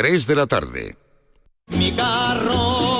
3 de la tarde. Mi carro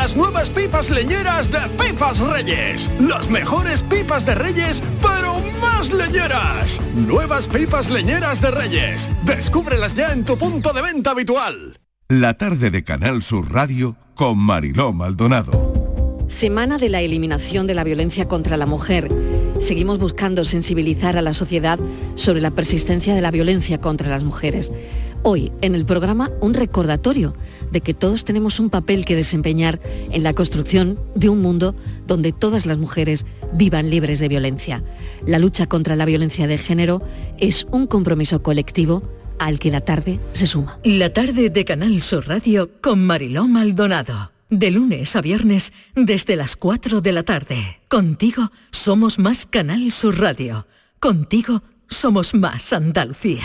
las nuevas pipas leñeras de Pipas Reyes. Las mejores pipas de Reyes, pero más leñeras. Nuevas pipas leñeras de Reyes. Descúbrelas ya en tu punto de venta habitual. La tarde de Canal Sur Radio con Mariló Maldonado. Semana de la eliminación de la violencia contra la mujer. Seguimos buscando sensibilizar a la sociedad sobre la persistencia de la violencia contra las mujeres. Hoy, en el programa, un recordatorio de que todos tenemos un papel que desempeñar en la construcción de un mundo donde todas las mujeres vivan libres de violencia. La lucha contra la violencia de género es un compromiso colectivo al que la tarde se suma. La tarde de Canal Sur Radio con Mariló Maldonado. De lunes a viernes desde las 4 de la tarde. Contigo somos más Canal Sur Radio. Contigo somos más Andalucía.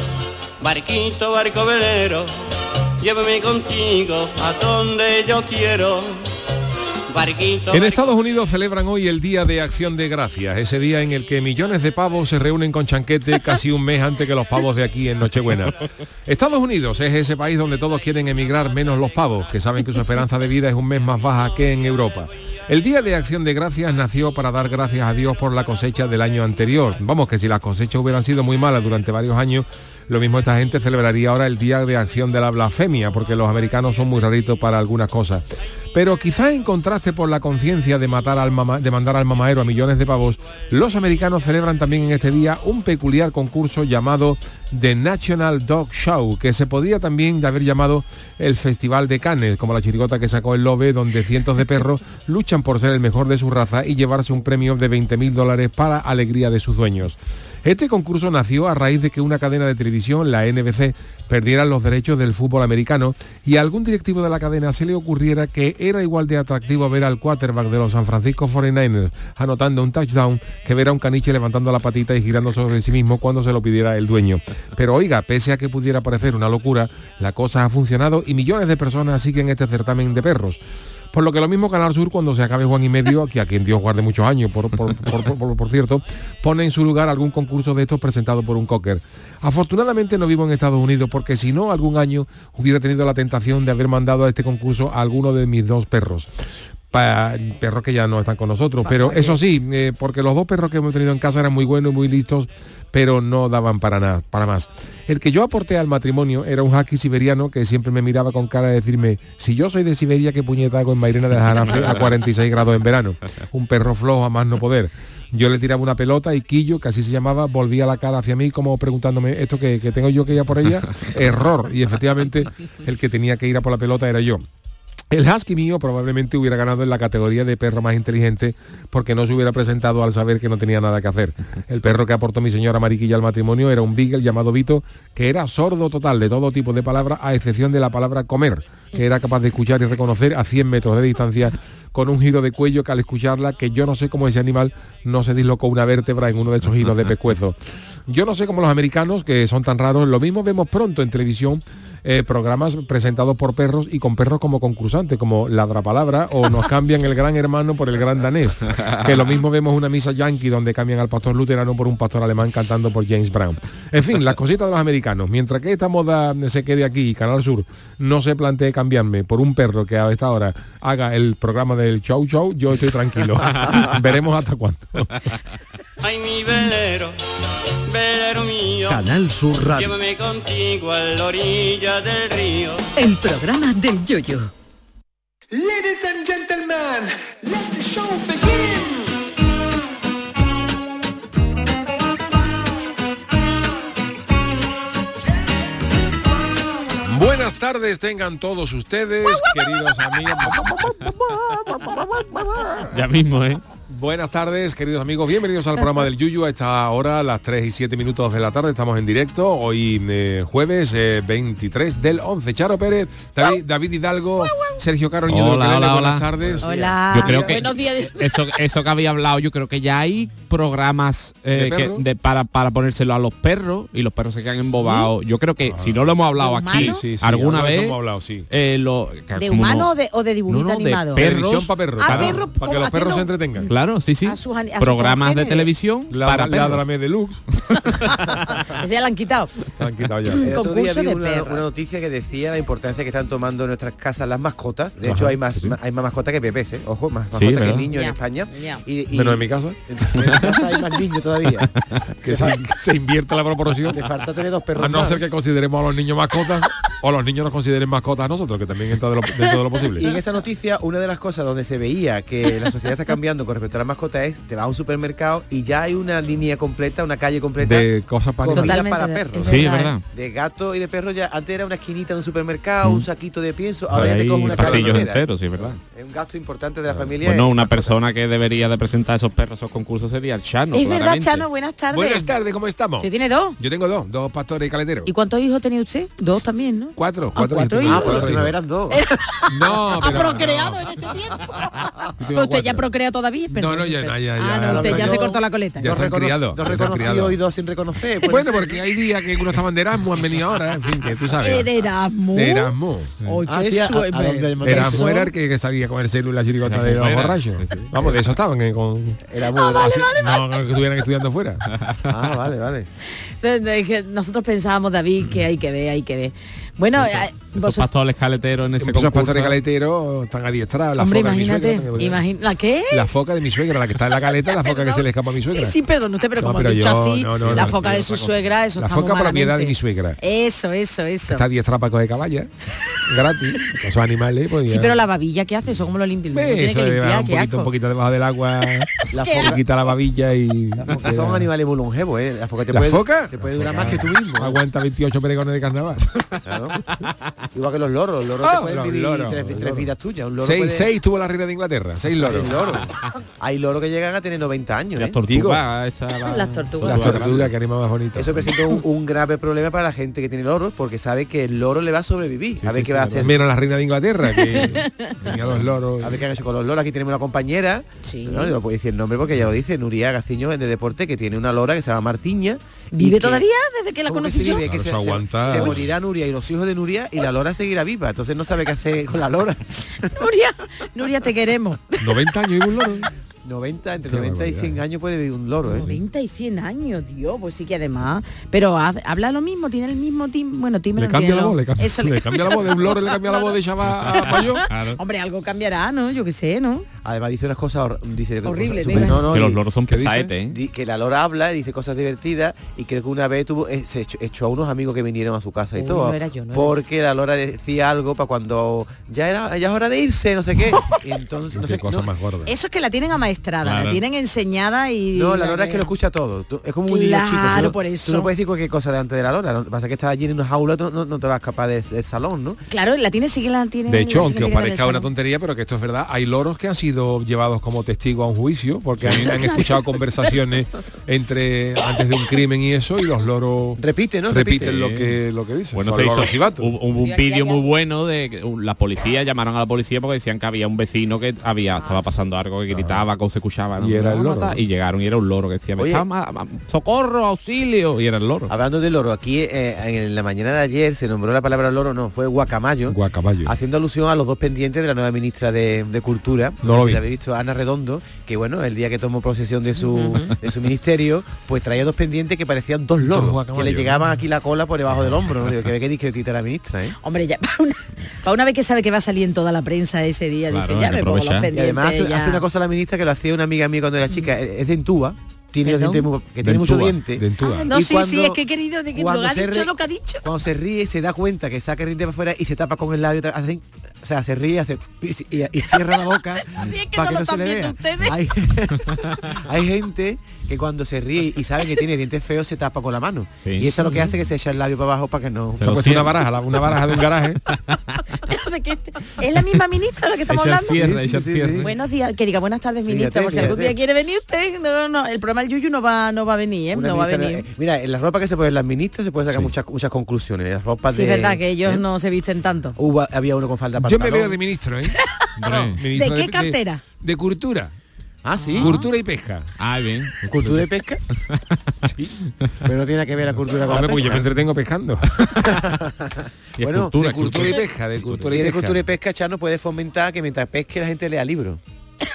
Barquito, barco velero, llévame contigo a donde yo quiero. Barquito, En Estados Unidos celebran hoy el Día de Acción de Gracias, ese día en el que millones de pavos se reúnen con chanquete casi un mes antes que los pavos de aquí en Nochebuena. Estados Unidos es ese país donde todos quieren emigrar menos los pavos, que saben que su esperanza de vida es un mes más baja que en Europa. El Día de Acción de Gracias nació para dar gracias a Dios por la cosecha del año anterior. Vamos, que si las cosechas hubieran sido muy malas durante varios años, lo mismo esta gente celebraría ahora el Día de Acción de la Blasfemia, porque los americanos son muy raritos para algunas cosas. Pero quizás en contraste por la conciencia de, matar al mama- de mandar al mamadero a millones de pavos, los americanos celebran también en este día un peculiar concurso llamado The National Dog Show, que se podría también haber llamado el Festival de Cannes, como la chirigota que sacó el Lobe, donde cientos de perros luchan por ser el mejor de su raza y llevarse un premio de 20 mil dólares para alegría de sus dueños. Este concurso nació a raíz de que una cadena de televisión, la NBC, perdiera los derechos del fútbol americano y a algún directivo de la cadena se le ocurriera que era igual de atractivo ver al quarterback de los San Francisco 49ers anotando un touchdown que ver a un caniche levantando la patita y girando sobre sí mismo cuando se lo pidiera el dueño. Pero oiga, pese a que pudiera parecer una locura, la cosa ha funcionado y millones de personas siguen este certamen de perros. Por lo que lo mismo Canal Sur, cuando se acabe Juan y Medio, que a quien Dios guarde muchos años, por, por, por- por- por cierto, pone en su lugar algún concurso de estos presentado por un cocker. Afortunadamente no vivo en Estados Unidos, porque si no, algún año hubiera tenido la tentación de haber mandado a este concurso a alguno de mis dos perros. Pa- perros que ya no están con nosotros, pero eso sí, eh, porque los dos perros que hemos tenido en casa eran muy buenos y muy listos, pero no daban para nada, para más. El que yo aporté al matrimonio era un haki siberiano que siempre me miraba con cara de decirme, si yo soy de Siberia, ¿qué puñeta hago en Mairena de Jarafe a 46 grados en verano? Un perro flojo a más no poder. Yo le tiraba una pelota y Quillo, que así se llamaba, volvía la cara hacia mí como preguntándome, ¿esto que, que tengo yo que ir a por ella? Error. Y efectivamente el que tenía que ir a por la pelota era yo. El husky mío probablemente hubiera ganado en la categoría de perro más inteligente porque no se hubiera presentado al saber que no tenía nada que hacer. El perro que aportó mi señora Mariquilla al matrimonio era un beagle llamado Vito, que era sordo total de todo tipo de palabras, a excepción de la palabra comer, que era capaz de escuchar y reconocer a 100 metros de distancia con un giro de cuello que al escucharla, que yo no sé cómo ese animal no se dislocó una vértebra en uno de esos giros de pescuezo. Yo no sé cómo los americanos, que son tan raros, lo mismo vemos pronto en televisión eh, programas presentados por perros y con perros como concursantes, como Ladra Palabra o nos cambian el gran hermano por el gran danés. Que lo mismo vemos una misa yankee donde cambian al pastor luterano por un pastor alemán cantando por James Brown. En fin, las cositas de los americanos. Mientras que esta moda se quede aquí Canal Sur no se plantee cambiarme por un perro que a esta hora haga el programa del show show, yo estoy tranquilo. Veremos hasta cuándo. Ay, mi velero, velero mío. Canal Sur Radio. Llévame contigo a la orilla del río. El programa del yoyo. Ladies and gentlemen, let the show begin. Buenas tardes tengan todos ustedes, queridos amigos. Ya mismo, ¿eh? Buenas tardes, queridos amigos. Bienvenidos al programa del Yuyu. A esta hora, a las 3 y 7 minutos de la tarde, estamos en directo. Hoy eh, jueves eh, 23 del 11. Charo Pérez, David, David Hidalgo, Sergio Caro Hola, Pelele, hola, Buenas hola. tardes. Hola. Yo creo que Buenos días. eso, eso que había hablado, yo creo que ya hay programas eh, ¿De que- perros? de- para, para ponérselo a los perros y los perros se quedan embobados. Yo creo que si no lo hemos hablado ¿De aquí humanos? Sí, sí, alguna alguna vez vez, hemos hablado, sí. eh, lo, que ¿De como humano no- o de, o de dibujito No, no, de animado? perros. Televisión para perros. Ah, para, perros, para que los haciendo- perros se entretengan. Claro, sí, sí. A sus ani- a sus Programas de televisión La- para. Ládrame Deluxe. Ese ya lo han quitado. Se han quitado ya. El otro día Concurso vi de una, noticia que decía la importancia que están tomando en nuestras casas las mascotas. De hecho, hay más, sí, hay más mascotas que bebés, ¿eh? Ojo, más Sí, mascotas que niños en España. Y, y- Menos en mi casa, en mi casa hay más niños todavía. que se, se invierte la proporción. Te falta tener dos perros. A no ser que consideremos a los niños mascotas o los niños nos consideren mascotas a nosotros, que también entra de lo- dentro de lo Y en posible. esa noticia, una de las cosas donde se veía que la sociedad está cambiando con respecto a las mascotas es, te vas a un supermercado y ya hay una línea completa, una calle completa De cosas para para perros. Sí, es verdad. De gato y de perro ya antes era una esquinita de un supermercado, Mm. un saquito de pienso, ahora ya te una pasillos enteros, sí, es verdad. Es un gasto importante de la familia. Bueno, una persona que debería de presentar esos perros, esos concursos sería el Chano. es verdad. Chano, buenas tardes. Buenas tardes, ¿cómo estamos? ¿Usted tiene dos? Yo tengo dos, dos pastores y caleteros. ¿Y cuántos hijos tenía usted? Dos también, ¿no? Cuatro, Ah, cuatro, cuatro hijos. Ah, pues la Cuatro última eran dos. No, ¿Ha pero procreado no. en este tiempo? Pero usted ya cuatro. procrea todavía. No, perdón, no, ya, no, ya, Ah, ya, no, usted ya, ya yo- se cortó la coleta. Ya dos, criados, dos ya reconocidos y dos sin reconocer. Bueno, ser. porque hay días que uno estaban de Erasmus, han venido ahora, en fin, que tú sabes. Eh, de Erasmus. De Erasmus. Ah, qué a- a Erasmus era el que, salía con el celular chirigota de los Erasmus borrachos. Vamos, de eso estaban eh, con... Era muy Así- no, no, que estuvieran estudiando fuera. Ah, vale, vale. Nosotros pensábamos, David, que hay que ver, hay que ver. Bueno, Esos pastores caleteros en ese Esos concurso. pastores caleteros están adiestrados. La hombre, foca de mi imagínate, suegra, imagina, ¿la qué? La foca de mi suegra, la que está en la caleta, la foca que se le escapa a mi suegra. sí, perdón, usted, pero No, como pero ha dicho yo- así, no, no, la foca sí, de su suegra, eso La está foca muy propiedad de malamente. mi suegra. Eso, eso, eso. Está adiestrada para coger caballa. Gratis. Esos animales, pues Sí, pero la babilla, ¿qué hace? ¿Eso cómo lo limpia? Eso que de limpiar, un poquito, un poquito debajo del agua. La foca, quita la babilla y. son animales muy longevos, ¿eh? La foca te ¿La puede, durar más que tú mismo. ¿eh? Aguanta 28 peregones de carnaval. Igual que los loros. Los loros te pueden los vivir loros, tres, vidas tuyas. Un loro seis, puede- seis tuvo la reina de Inglaterra. Seis loros. Hay loros. Hay loros que llegan a tener 90 años, Las ¿eh? tortugas, esa, la- Las tortugas. Las tortugas, que animal más bonito. Eso presenta un, un grave problema para la gente que tiene loros porque sabe que el loro le va a sobrevivir. a ver qué va a hacer. Menos la reina de Inglaterra, que tenía los loros. A ver qué han hecho con los loros. Aquí tenemos una compañera, Sí. ¿no? yo no puedo decir el nombre porque ya lo dice, Nuria Gaciño de Deporte, que tiene una lora que se llama Martiña ¿Vive todavía desde que la ¿Cómo que conocí se yo? vive? Que Claro, se, eso se- aguanta. se Uy. morirá Nuria y los hijos de Nuria y la Lora seguirá viva. Entonces no sabe qué hacer con la Lora. Nuria, Nuria, te queremos. 90 años y un loro. 90, entre Qué 90 y barbaridad. 100 años puede vivir un loro, ¿eh? 90 y 100 años, tío, pues sí que además. Pero ha- habla lo mismo, tiene el mismo timbre. Bueno, timbre Le no cambia tiene, la ¿no? voz, le cambia, Eso le cambia la voz de un loro, le cambia la voz de chaval a. Hombre, algo cambiará, ¿no? Yo qué sé, ¿no? Además dice unas cosas hor- dice Horrible, cosas súper- venga. no, no, que los loros son pesaetes, ¿eh? que la Lora habla y dice cosas divertidas y creo que una vez tuvo eh, se echó, echó a unos amigos que vinieron a su casa y Uy, todo no era yo, no era porque la Lora decía algo para cuando ya era ya es hora de irse no sé qué entonces no Qué sé cosa no, más gorda. Eso es que la tienen Claro. la tienen enseñada y. no, la Lora es que lo escucha todo. Tú- es como un niño Claro, chico. Tú no, por tú eso. no puedes decir cualquier cosa delante de la Lora. Lo que pasa es que estás allí en una jaula, tú no, no te vas a escapar del, del salón, ¿no? Claro, la tiene, sí que la tiene. De hecho, aunque os parezca una tontería, pero que esto es verdad, hay loros que han sido llevados como testigo a un juicio porque han, han escuchado conversaciones entre antes de un crimen y eso y los loros Repite, ¿no? repiten Repite. lo que lo que dicen. Bueno, se hizo, hubo, hubo un vídeo muy bueno de que uh, la policía, llamaron a la policía porque decían que había un vecino que había estaba pasando algo que gritaba, se escuchaba. ¿no? Y llegaron y era un loro que decía, Oye. está ma- ma- socorro, auxilio, y era el loro. Hablando del loro, aquí eh, en la mañana de ayer se nombró la palabra loro, no, fue guacamayo. Guacamayo. Haciendo alusión a los dos pendientes de la nueva ministra de, de Cultura, No lo vi. la habéis visto, Ana Redondo, que bueno, el día que tomó posesión de su, de su ministerio, pues traía dos pendientes que parecían dos loros, que le llegaban aquí la cola por debajo del hombro. ¿no? Digo, que ve que discretita la ministra, ¿eh? Hombre, ya, para una, para una vez que sabe que va a salir en toda la prensa ese día, Claro, dice, ya me pongo los aprovechar. Y pendientes. además hace, ya. hace una cosa la ministra que lo hacía una amiga mía cuando era chica, es de Entúa, tiene los ¿Perdón? dientes muy- que tiene mucho diente. Ah, no, Y sí, cuando- sí, es que he querido de que lo cuando ha se dicho re- lo que ha dicho. Cuando se ríe se da cuenta que saca el diente para afuera y se tapa con el labio, otra- hace- o sea, se ríe hace, y, y- cierra la boca para que no se le vea. Hay, hay gente que cuando se ríe y sabe que tiene dientes feos se tapa con la mano. Sí. Y eso es lo que hace que se echa el labio para abajo para que no... Se puesto una baraja, la- una baraja de un garaje. De este- es la misma ministra de la que estamos Ella hablando. cierra, Sí, ella sí, sí, cierra. sí. Buenos días, que diga buenas tardes, ministra, Fíjate, por si algún día quiere venir usted. No, no, el programa del Yuyu no va, no va a venir, ¿eh? No va a venir. eh, Mira, en la ropa que se ponen las ministras se pueden sacar Sí. muchas muchas conclusiones. En las ropas Sí, de... es verdad que ellos ¿eh? no se visten tanto. Hubo- había uno con falda Yo me veo de ministro, ¿eh? Hombre. Ministro ¿De qué cartera? De, cultura. Ah, sí. Cultura y pesca. Ah, bien. ¿Cultura y pesca? Sí. Pero no tiene que ver la cultura con la Hombre, pues yo me pesca. entretengo pescando. Y es Bueno, cultura, de cultura y pesca, de Si cultura y es de pesca. cultura y pesca, Chano puede fomentar que mientras pesque la gente lea libros.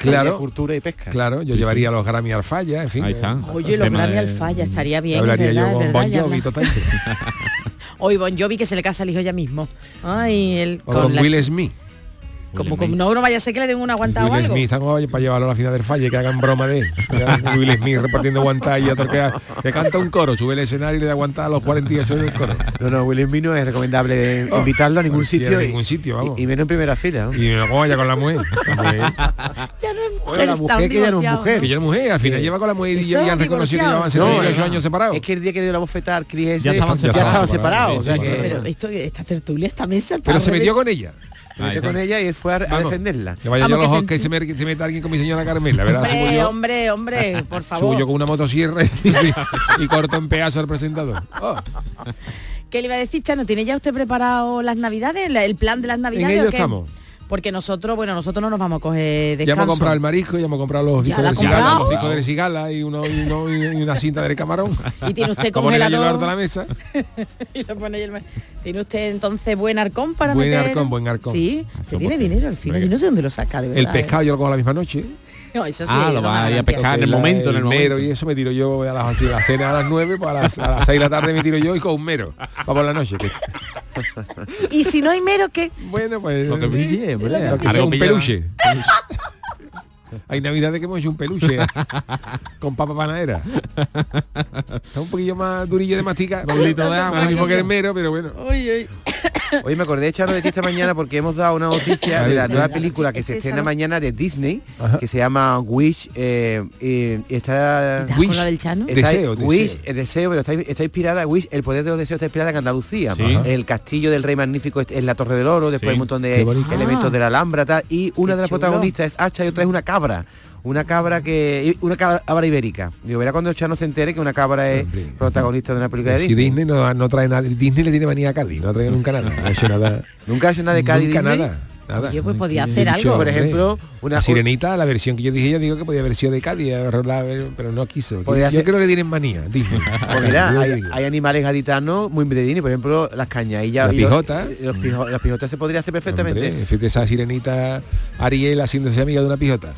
Claro. De cultura y pesca. Claro, yo llevaría los Grammy al falla, en fin. Ahí está. Oye, los Grammy de- al falla, estaría bien, Hablaría verdad, yo con verdad, Bon Jovi totalmente. Hoy Bon Jovi que se le casa al hijo ya mismo. Ay, él O con la Will Smith. Como, como no, no vaya a ser que le den una aguantada o Will algo. Smith está como para llevarlo a la final del falla y que hagan broma de él. Will Smith repartiendo guantada y otro que, que canta un coro, sube el escenario y le da guantada a los 48 del coro. No, no, Will Smith no es recomendable Oh, invitarlo a ningún sitio. a y- ningún sitio, vamos. Y, y menos en primera fila. ¿no? Y no vaya con la mujer. Ya no es mujer, Bueno, la está mujer que ya no es mujer. que ya es mujer, al final Sí. lleva con la mujer y Eso, ya habían reconocido que llevaban divorciado. 78 es- años separados. Es que el día que le dio la bofetada al Chris Ya estaban ya separados, Pero esto, esta tertulia, esta mesa está Pero se metió con ella. Se metió Ahí con ella y él fue a, defenderla. Que vaya Vamos, yo a los que ojos se me, meta alguien con mi señora Carmela, ¿verdad? Hombre, yo, hombre, hombre, por subo favor. yo con una motosierra y, y corto en pedazos al presentador. Oh, ¿Qué le iba a decir, Chano? ¿Tiene ya usted preparado las navidades? ¿La- ¿El plan de las en navidades? ello o qué? estamos. Porque nosotros, bueno, nosotros no nos vamos a coger Ya descanso. hemos comprado el marisco, ya hemos comprado los ¿Ya discos de cigala, los discos de cigala y, uno, y, uno- y una cinta de camarón. Y tiene usted congelador. la mesa. Y lo pone el ¿Tiene usted entonces buen arcón para Buen meter? arcón, buen arcón. Sí, Eso se tiene dinero al final. Yo no sé dónde lo saca, de verdad. El pescado yo lo cojo la misma noche. ¿Eh? No, eso sí. Ah, eso lo va a ir a pescar en el momento, en el mero momento. y eso me tiro yo a las, la cena a las 9, pues a las, a las 6 de la tarde me tiro yo y con un mero. Va por la noche. que- Y si no hay mero, ¿qué? bueno, pues. Lo que brille, hombre. Lo que sea un peluche. Hay navidades que hemos hecho un peluche con papa panadera. Está un poquillo más durillo de mastica. De agua, mismo que el mero, pero bueno. Uy, uy. Hoy me acordé de Charo de ti esta mañana porque hemos dado una noticia de la nueva película que se estrena mañana de Disney, Ajá. que se llama Wish. eh, eh, está, ¿Estás Wish. con la del Chano? está- Deseo, Wish, deseo. el deseo, pero está, está inspirada, Wish, el poder de los deseos está inspirada en Andalucía. Sí. El castillo del rey magnífico es, la Torre del Oro, después Sí. hay un montón de elementos Ah. de la Alhambra, tal, y una Qué de las chulo. protagonistas es Hacha y otra es una cabra. Una cabra que. Una cabra, ibérica. Digo, verá cuando Chano se entere que una cabra es Hombre. protagonista de una película de Si Disney. Disney no, no trae nada, Disney le tiene manía a Cádiz, no trae nunca nada, no ha hecho nada. Nunca ha hecho nada de Cádiz. nunca Disney? nada. Nada. Oye, pues podía Yo hacer dicho, algo. Por ejemplo, una la sirenita, la versión que yo dije, yo digo que podía haber sido de Cádiz, la- pero no quiso. Podría yo ser- creo que tienen manía, Disney. Pues mira, Yo hay, animales gaditanos muy de Disney, por ejemplo, las cañadillas. La y los- pijota. Los, pijo- las pijotas se podría hacer perfectamente. Hombre, fíjate esa sirenita Ariel haciéndose amiga de una pijota.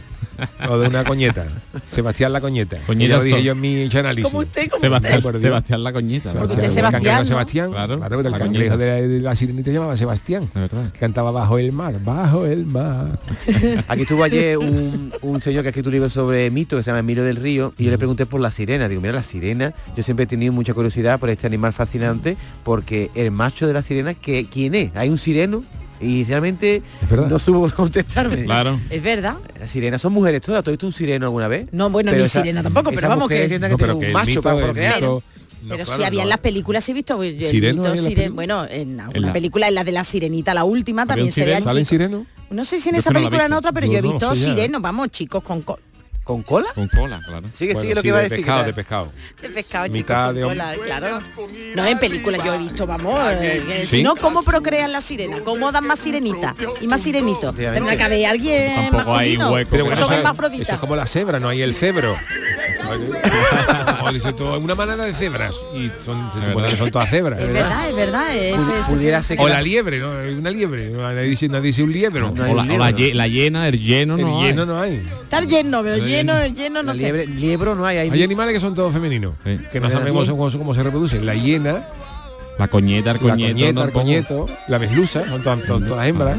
O de una coñeta. Sebastián la coñeta. Coñeta ya lo dije yo en mi análisis. Como usted, como Sebastián, Dios. Sebastián la coñeta. Sebastián, Usted ¿no? Sebastián. Claro, Claro, pero el la cangrejo coñeta. de la, de la sirenita se llamaba Sebastián. Que cantaba bajo el mar, bajo el mar. Aquí estuvo ayer un, un señor que ha escrito un libro sobre mito que se llama Emilio del Río y yo le pregunté por la sirena. Digo, mira, la sirena, yo siempre he tenido mucha curiosidad por este animal fascinante porque el macho de la sirena, que, ¿quién es? Hay un sireno y realmente no supo contestarme. Claro. Es verdad. Las sirenas son mujeres todas. ¿Tú has visto un sireno alguna vez? No, bueno, ni sirena tampoco, pero vamos que- tienen No, que pero que un macho mito, para el procrear. mito- no, pero claro, si había en las películas he visto el ¿Sireno mito siren- bueno en alguna En la- película en la de la sirenita la última ¿Había también se sireno? ¿Salen chicos sireno? no sé si en Yo esa que película en otra pero Yo yo he visto sirenos vamos chicos con co- ¿Con cola? Con cola, claro. Sigue, Bueno, sigue lo sí, que iba a de decir. pescado, de la- pescado. de pescado chicos Mitad de cola, claro no en películas yo he visto vamos eh, que Sí. si no cómo procrean las sirenas cómo dan más sirenita y más sirenito tendrá que haber alguien Tampoco hay hueco. Pero bueno, son eso, eso es como la cebra, no hay el cebro. o dice todo, una manada de cebras y son, son todas cebras. es verdad es verdad es, Pudi- es- pudiera ser O la- la liebre, ¿no? Una liebre. no, Nadie dice, nadie dice un hay O la, la la llena, el lleno, el no. lleno hay. no hay. estar lleno pero lleno el lleno no la sé liebro no hay. hay Hay animales que son todos femeninos, Sí. que no sabemos cómo, cómo se reproducen. La hiena, La coñeta, el la coñeta, el coñeto, la meslusa, son todas, todas- todas hembras.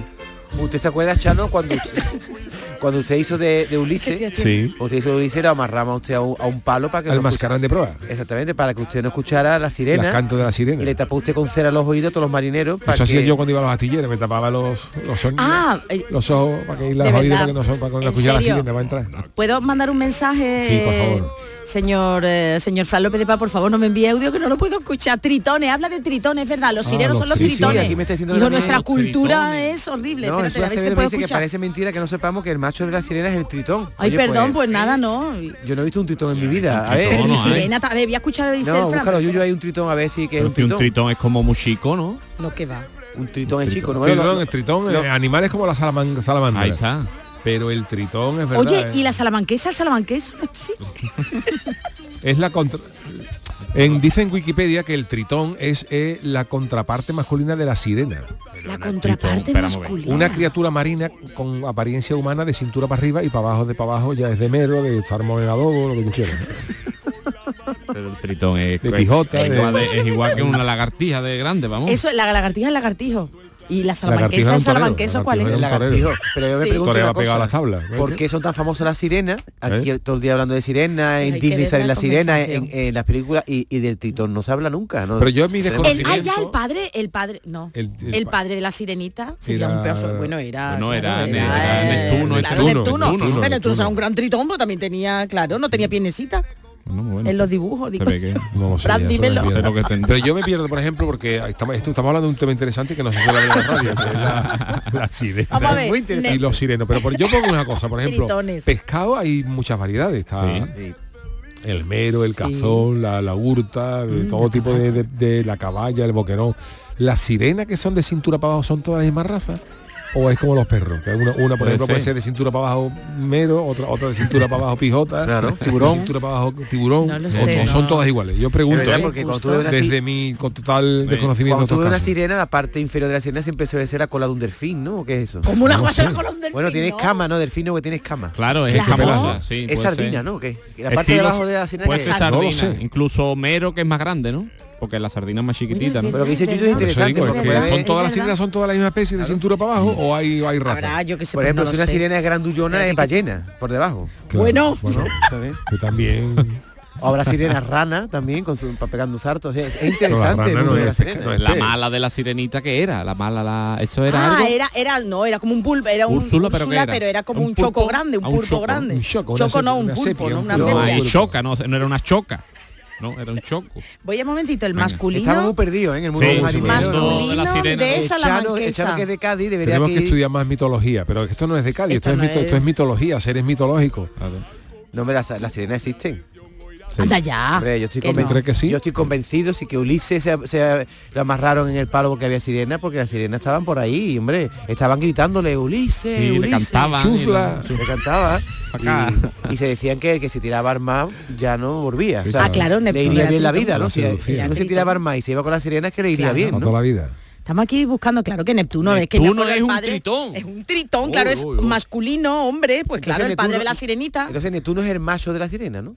¿Usted se acuerda, Chano, cuando usted, cuando usted hizo de, de Ulises? Sí. Usted hizo de Ulises, lo amarramos a usted a un, a un palo para que Al no mascarán de proa. escucha- Exactamente, para que usted no escuchara la sirena. Las canto de la sirena. Y le tapó usted con cera los oídos a todos los marineros para Eso que... hacía yo cuando iba a los astilleros, me tapaba los, los sonidos, ah eh, los ojos para que los de oídos para que no, son- para que no ¿En escuchara la sirena va a entrar. ¿Puedo mandar un mensaje? Sí, por favor. Señor eh, señor Fran López de Paz, por favor, no me envíe audio que no lo puedo escuchar. Tritones, habla de tritones, es verdad. Los Ah, sirenos los- son los sí, sí, tritones. aquí me está diciendo Digo, nuestra cultura tritones. es horrible. No, Espérate, eso a te puedo dice que parece mentira que no sepamos que el macho de la sirena es el tritón. Ay, Oye, perdón, pues, nada, no. Yo no he visto un tritón en mi vida. A ver, Pero no sirena, a ver, voy a escuchar no, el Fran. búscalo, Yuyo, hay un tritón a ver si que es un que un tritón. tritón es como muy chico, ¿no? No, que va. Un tritón es chico, ¿no? Tritón, Lo- lo- el tritón, eh, animales como la salaman- salamandra. Ahí está. Pero el tritón es verdad. Oye, eh. ¿y la salamanquesa? ¿El no existe? es la contra... en, dice en Wikipedia que el tritón es eh, la contraparte masculina de la sirena. La contraparte masculina. Una criatura marina con apariencia humana de cintura para arriba y para abajo de para abajo ya es de mero, de salmón en adobo, lo que tú quieras. Pero el tritón es, De pijota, de- es igual que una lagartija de grande, vamos. Eso, la lagartija es lagartijo. ¿Y la salamanquesa, es el salamanqueso cuál es? lagartijo. Pero yo me Sí. pregunto una cosa. a las tablas. ¿ves? ¿Por qué son tan famosas las sirenas? Aquí ¿Eh? todo el día hablando de sirenas, en Disney salen la las sirenas, en, en las películas, y, y del tritón no se habla nunca, ¿no? Pero yo en mi El, desconocimiento... ah, ya el padre, el padre, no. El- El, el- padre de la sirenita sería Era- un pedazo. Bueno, era. Bueno, era claro, Ne- era Neptuno, Neptuno, Neptuno. Neptuno, Pero Neptuno Neptuno. era un gran tritón, pero también tenía, claro, no tenía piernecita Bueno, bueno, en los dibujos. Digo. que- No lo Fran, dímelo. Pero yo me pierdo, por ejemplo, porque estamos, hablando de un tema interesante que no se suele hablar en la radio, que es la, la sirena. Vamos a ver. Muy interesante. y los sirenos. Pero por, yo pongo una cosa, por ejemplo, Tritones. pescado hay muchas variedades. Está Sí. el mero, el cazón, la, la hurta, de todo tipo de, de- de la caballa, el boquerón. Las sirenas que son de cintura para abajo son todas la misma raza. O es como los perros, que una, una por ejemplo puede ser. de cintura para abajo mero, otra otra de cintura para abajo pijota, Claro, de tiburón. cintura para abajo tiburón, No lo o- sé, o son todas iguales. Yo pregunto, Es verdad, ¿eh? porque cuando tú ves una, desde mi con total desconocimiento cuando de tú ves una sirena, la parte inferior de la sirena siempre suele ser la cola de un delfín, ¿no? ¿O ¿Qué es eso? Como una No sé. con un delfín, Bueno, tiene ¿no? escama, ¿no? Delfino que tiene escama. Claro, es Claro. sí. es sardina, ser. ¿no? ¿Qué? La parte de abajo de la sirena Puede que ser sardina, incluso mero que es más grande, ¿no? Porque la sardina es más chiquitita, ¿no? Pero que dice Yuyu es interesante, digo, es porque que puede haber- son todas las sirenas son todas la misma especie de cintura para abajo o hay, hay Habrá, yo que sé, Por ejemplo, no si una sé. sirena es grandullona, es ballena, por debajo. Claro. Bueno. que también O habrá sirena rana también, con su, pegando saltos. Es, la interesante de la es- sirena. no es La pez. mala de la sirenita que era, la mala la eso era ah, algo. era, era, no, era como un pulpo, era un Úrsula, ¿pero era? pero era como ¿Un un, choco grande, un Ah, un pulpo choco, grande. un choco, una choco no, sepia, un una pulpo, sepia, no, un una no, sepia. choca, no, no era una choca. No, era un choco. Voy a un momentito, el masculino. Estaba muy perdido ¿eh? en el mundo masculino. de, la sirena. de esa la Echano, que es de Cádiz, debería Tenemos que... estudiar más mitología, pero esto no es de Cádiz, esto, es, es... esto es mitología, seres mitológicos. No, me la, la sirena existe. Anda ya. Hombre, yo, estoy que yo estoy convencido, sí que Ulises se, se, lo amarraron en el palo porque había sirena, porque las sirenas estaban por ahí, hombre. Estaban gritándole, Ulises, sí, Ulises. Le cantaban. Chusla. Cantaba. y, se decían que que se tiraba armado ya no volvía. Ah, claro, le iría bien la vida, ¿no? Si, si, uno se tiraba armado y se iba con las sirenas, que le iría bien. toda la vida. Estamos aquí buscando, claro, que Neptuno, Neptuno es que Neptuno es un padre, tritón. Es un tritón, claro, es masculino, hombre, pues claro, el padre de la sirenita. Entonces Neptuno es el macho de la sirena, ¿no?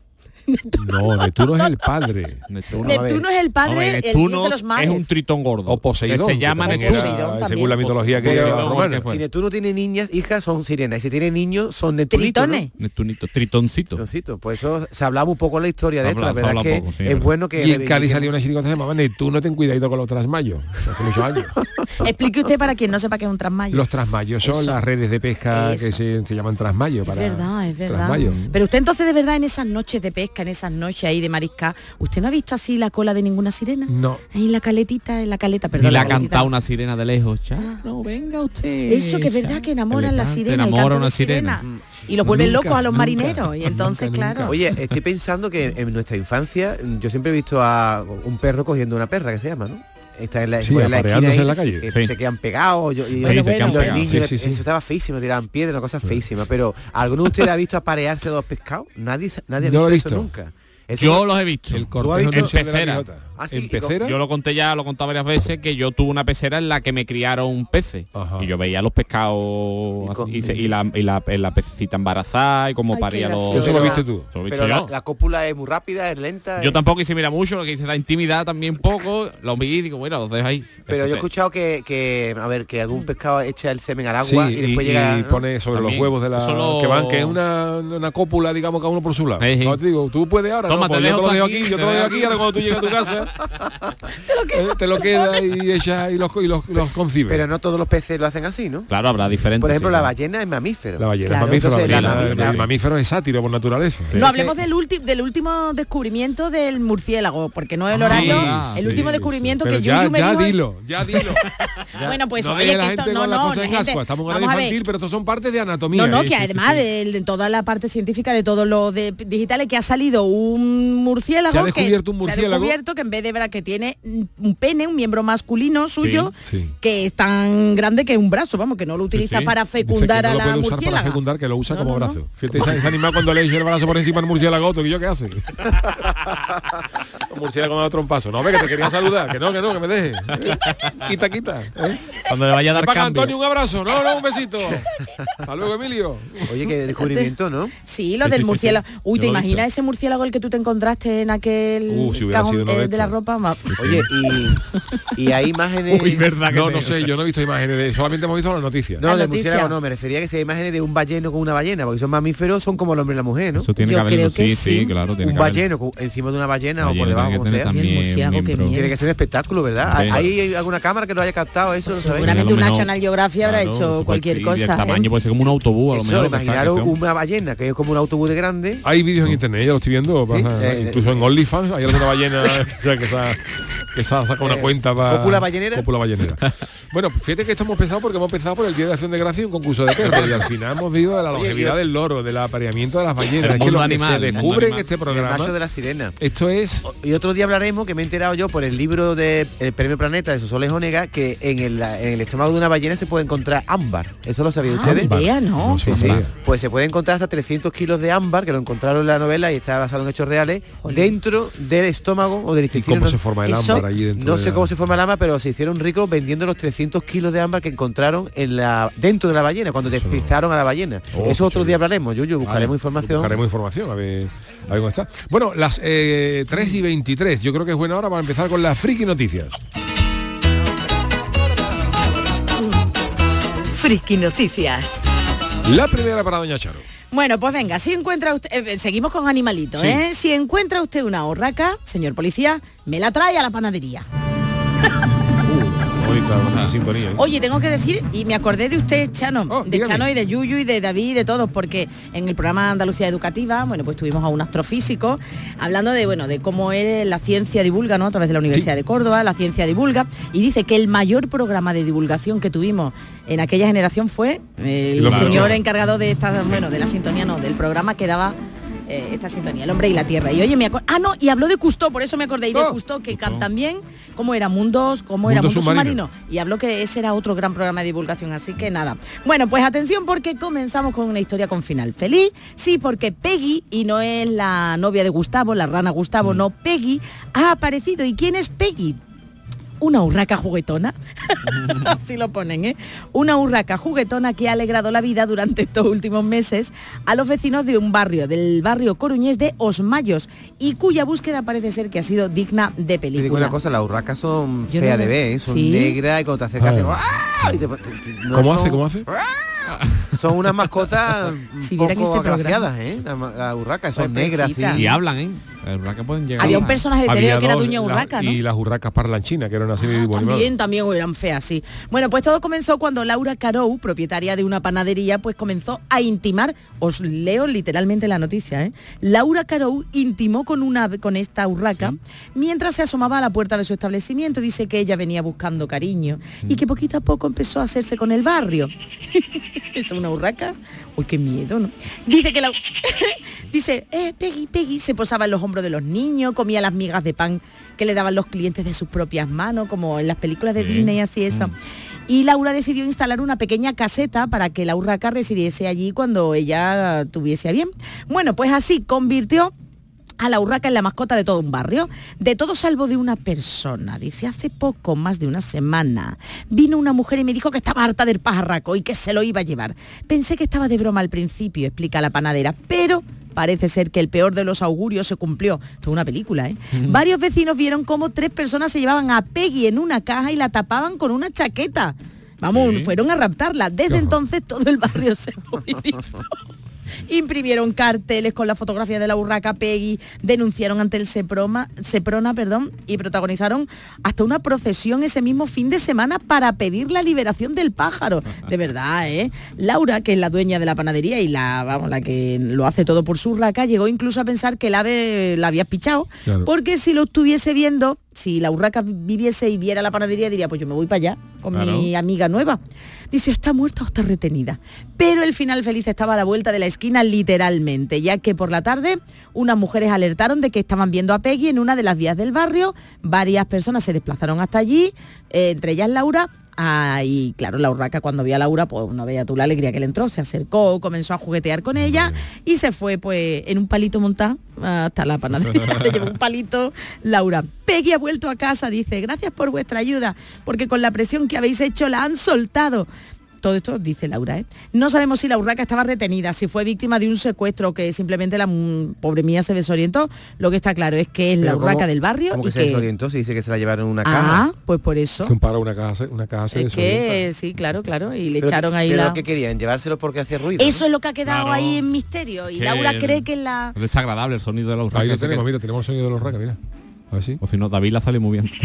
No, Neptuno es el padre. Neptuno, Neptuno es el padre, Hombre, el Neptuno de los es mares. un tritón gordo. O Poseidón. Que se llama que Neptuno. era, según la mitología romana. Bueno. Si Neptuno tiene niñas, hijas, son sirenas. Y si tiene niños, son Neptunitos, ¿no? Neptunito, tritoncito. Tritoncito. Pues eso se hablaba un poco la historia de esto. La verdad es que poco, sí, es verdad. bueno que... Y en Cádiz salió una chirigota que se llamaba Neptuno, ten cuidadito con los trasmayos. Hace muchos años. Explique usted para quien no sepa qué es un trasmayo. Los trasmayos son Eso. las redes de pesca que se, se llaman trasmayos. Es Para verdad, es verdad. Pero usted entonces de verdad en esas noches de pesca, en esas noches ahí de marisca, ¿usted no ha visto así la cola de ninguna sirena? No. Ahí en la caletita, en la caleta, Y perdón. le ha la caletita. cantado una sirena de lejos. Cha, no, venga usted. Eso que es verdad que enamoran la sirena, enamora una sirena. sirena. Y los vuelven locos a los nunca, marineros. Y nunca, entonces, nunca. claro. Oye, estoy pensando que en nuestra infancia yo siempre he visto a un perro cogiendo una perra, que se llama, ¿no? Está en la, Sí, por la esquina apareándose ahí, en la calle. que Sí. Se quedan pegados yo- y, Bueno, y bueno, los bueno. niños, Sí, eso estaba feísimo, tiraban piedra, una cosa feísima. Pero ¿alguno de ustedes ha visto aparearse dos pescados? Nadie, nadie ha No visto, lo he eso visto. nunca. Yo no- los he visto. El ¿Tú has cortejo la Pecera. Ah, sí, ¿En pecera? Yo lo conté ya, lo he contado varias veces, que yo tuve una pecera en la que me criaron peces. Ajá. Y yo veía los pescados Y con- así, y, se- y la, y la, la pececita embarazada y cómo Ay, paría los... Eso lo viste tú. Pero la, yo. la cópula es muy rápida, es lenta. Yo es- tampoco hice mira mucho, lo que hice da intimidad también poco, lo vi y digo, bueno, los dejo ahí. Pero Eso yo he escuchado que, que, a ver, que algún pescado echa el semen al Sí, agua y después y, llega... y ¿no? pone sobre También. los huevos de la que van, que es una, una cópula, digamos, cada uno por su lado. Sí, sí. Como te digo, tú puedes ahora, Toma, ¿no? te Pues yo dejo te lo dejo aquí, aquí, yo te lo dejo dejo aquí, ahora cuando tú llegas a tu casa, eh, te lo queda y ella y los, y los, los concibe. Pero no todos los peces lo hacen así, ¿no? Claro, habrá diferentes. Por ejemplo, sí, la ballena es mamífero. la ballena Claro. es mamífero, Entonces, la la ballena- el mamífero es sátiro por naturaleza. No, hablemos del, ulti- del último descubrimiento del murciélago, porque no es el Ah, horario. sí, el sí, último sí, descubrimiento que Yuyu me ya dijo. dilo, ya dilo. Bueno, pues no oye, que esto no, no. Estamos en infantil, pero estos son partes de anatomía. No, no, ¿eh? que Sí, sí, además sí. de, toda la parte científica de todos los de digitales que ha salido un murciélago Se ha que- un se ha murciélago. descubierto que en vez de ver que tiene un pene, un miembro masculino suyo, sí. que es tan grande que es un brazo, vamos, que no lo utiliza Sí. para Dice que fecundar no a lo la puede usar para fecundar, que lo usa No, como no, no. brazo. Fíjate, ese ese animal cuando le echa el brazo por encima al murciélago otro, ¿y yo qué hace? Un murciélago con otro trompazo. No, ve que te quería saludar, que no, que no, que me deje. Quita, quita. ¿eh? Cuando le vaya a dar cambio. Antonio un abrazo. No, no, un besito. Hasta luego, Emilio. Oye, qué descubrimiento, ¿no? Sí, lo Sí, del murciélago. sí. Uy, ¿te imaginas ese murciélago el que tú te encontraste en aquel Uh, si hubiera cajón, sido uno eh, de de la ropa? Ma- Oye, y, y hay imágenes... Uy, verdad que No, no sé, yo no he visto imágenes de solamente hemos visto las noticias. No, La de noticia. murciélago no, me refería a que si hay imágenes de un balleno con una ballena, porque son mamíferos, son como el hombre y la mujer, ¿no? Eso tiene Yo que haberlo, creo que sí, sí. sí, claro. Tiene Un que balleno con- encima de una ballena, o por debajo, como sea. También. Tiene que ser un espectáculo, ¿verdad? ¿Hay hay alguna cámara que lo haya captado eso? ¿lo sabéis? Seguramente un National Geographic habrá hecho pues cualquier cosa. El ¿eh? tamaño puede ser como un autobús, a lo mejor. imaginaros una ballena que es como un autobús de grande. Hay vídeos en internet, ya lo estoy viendo. Eh, incluso en OnlyFans hay alguna ballena o sea, que se ha, que se ha sacado una Eh, cuenta para... ¿cópula ballenera? Cópula ballenera. Bueno, fíjate que esto hemos empezado porque hemos empezado por el Día de Acción de Gracia y un concurso de perros. y al final hemos visto de la longevidad del loro, del apareamiento de las ballenas. Es que lo que animal, se descubre en este El programa... macho de la sirena. Esto es... Y otro día hablaremos, que me he enterado yo por el libro de El Premio Planeta de Sosoles Onega, que en el, en el estómago de una ballena se puede encontrar ámbar. ¿Eso lo sabían Ah, ustedes? idea, ¿no? No Sí, sí. Pues se puede encontrar hasta 300 kilos de ámbar, que lo encontraron en la novela y está basado en hechos reales, dentro del estómago o del ¿Y intestino. cómo no- se forma el ámbar allí dentro? No de sé la- cómo se forma el ámbar, pero se hicieron ricos vendiendo los 300 kilos de ámbar que encontraron en la dentro de la ballena, cuando Eso no. despizaron a la ballena. Oh, Eso otro qué día hablaremos, Yuyu, buscaremos Vale, información. Buscaremos información, a ver, a ver cómo está. Bueno, las eh, 3 y 23, yo creo que es buena hora para empezar con las friki noticias. Friki Noticias. La primera para Doña Charo. Bueno, pues venga, si encuentra usted, eh, seguimos con animalitos, Sí. ¿eh? Si encuentra usted una horraca, señor policía, me la trae a la panadería. Bonita sintonía. ¿eh? Oye, tengo que decir, y me acordé de usted, Chano, Oh, de dígame. Chano y de Yuyu y de David y de todos, porque en el programa Andalucía Educativa, bueno, pues tuvimos a un astrofísico hablando de, bueno, de cómo es la ciencia divulga, ¿no? A través de la Universidad de Córdoba, la ciencia divulga, y dice que el mayor programa de divulgación que tuvimos en aquella generación fue el Claro. señor encargado de esta, bueno, de la sintonía, no, del programa que daba eh, esta sintonía, El hombre y la tierra. Y oye, me Ah, no, y habló de Cousteau, por eso me acordé y de Oh. Cousteau, que cantan bien, ¿cómo era? Mundos, ¿cómo era? Mundo Mundo submarino. submarino. Y habló que ese era otro gran programa de divulgación, así que nada. Bueno, pues atención porque comenzamos con una historia con final feliz. Sí, porque Peggy, y no es la novia de Gustavo, la rana Gustavo, no, Peggy, ha aparecido. ¿Y quién es Peggy? Una urraca juguetona, así lo ponen, ¿eh? Una urraca juguetona que ha alegrado la vida durante estos últimos meses a los vecinos de un barrio, del barrio coruñés de Osmayos, y cuya búsqueda parece ser que ha sido digna de Te digo película. una cosa, las urracas son Yo feas no- de ver, ¿eh? son ¿Sí? negras y cuando te acercas Ah. hacen, ¡ah! y te- te- te- no ¿Cómo son- hace? ¿Cómo hace? Son unas mascotas un Si poco este programa. agraciadas, ¿eh? Las las urracas son Pobrecita. negras, sí. Y hablan, ¿eh? La verdad que pueden llegar Había a- un personaje de que era la- Urraca, ¿no? Y las urracas parlanchinas, que eran así de animado. También, también eran feas, sí. Bueno, pues todo comenzó cuando Laura Carou, propietaria de una panadería, pues comenzó a intimar, os leo literalmente la noticia, ¿eh? Laura Carou intimó con una con esta urraca mientras se asomaba a la puerta de su establecimiento. Dice que ella venía buscando cariño y que poquito a poco empezó a hacerse con el barrio. ¿Es una urraca? Uy, qué miedo, ¿no? Dice que la... Dice, eh, Peggy, Peggy se posaba en los hombros de los niños, comía las migas de pan que le daban los clientes de sus propias manos, como en las películas de. Disney, así eso. Y Laura decidió instalar una pequeña caseta para que la urraca residiese allí cuando ella tuviese a bien. Bueno, pues así convirtió a la urraca en la mascota de todo un barrio, de todo salvo de una persona. Dice, hace poco, más de una semana, vino una mujer y me dijo que estaba harta del pajarraco y que se lo iba a llevar. Pensé que estaba de broma al principio, explica la panadera, pero parece ser que el peor de los augurios se cumplió. Esto es una película, ¿eh? Varios vecinos vieron cómo tres personas se llevaban a Peggy en una caja y la tapaban con una chaqueta. Vamos, fueron a raptarla. Desde entonces todo el barrio se movilizó. Imprimieron carteles con la fotografía de la urraca Peggy, denunciaron ante el Seproma, Seprona perdón, y protagonizaron hasta una procesión ese mismo fin de semana para pedir la liberación del pájaro. De verdad, ¿eh? Laura, que es la dueña de la panadería y la, vamos, la que lo hace todo por su urraca, llegó incluso a pensar que el ave la había pichado, Claro. porque si lo estuviese viendo, si la urraca viviese y viera la panadería, diría, pues yo me voy para allá con Claro. mi amiga nueva. Dice, "¿O está muerta o está retenida. Pero el final feliz estaba a la vuelta de la esquina literalmente, ya que por la tarde unas mujeres alertaron de que estaban viendo a Peggy en una de las vías del barrio. Varias personas se desplazaron hasta allí, eh, entre ellas Laura. Ah, y claro, la urraca cuando vio a Laura, pues no veía tú la alegría que le entró, se acercó, comenzó a juguetear con ella y se fue pues en un palito montado hasta la panadería. Le llevó un palito Laura. Peggy ha vuelto a casa, dice, gracias por vuestra ayuda, porque con la presión que habéis hecho la han soltado. Todo esto dice Laura, ¿eh? No sabemos si la urraca estaba retenida, si fue víctima de un secuestro o que simplemente la mm, pobre mía se desorientó. Lo que está claro es que es la Pero urraca ¿cómo- del barrio ¿Cómo y que se que... desorientó? Se dice que se la llevaron en una caja. Ah, pues por eso. Que un para una casa, una casa se Es desorienta. que sí, claro, claro. Y le Pero echaron ahí pero la... que querían? ¿Llevárselo porque hacía ruido? Eso es lo que ha quedado Claro. ahí en misterio. Y Que Laura cree que la... Es desagradable el sonido de la urraca. Ahí lo tenemos, que- mira, tenemos el sonido de los urracas, mira. A ver si. O si no, David la sale muy bien.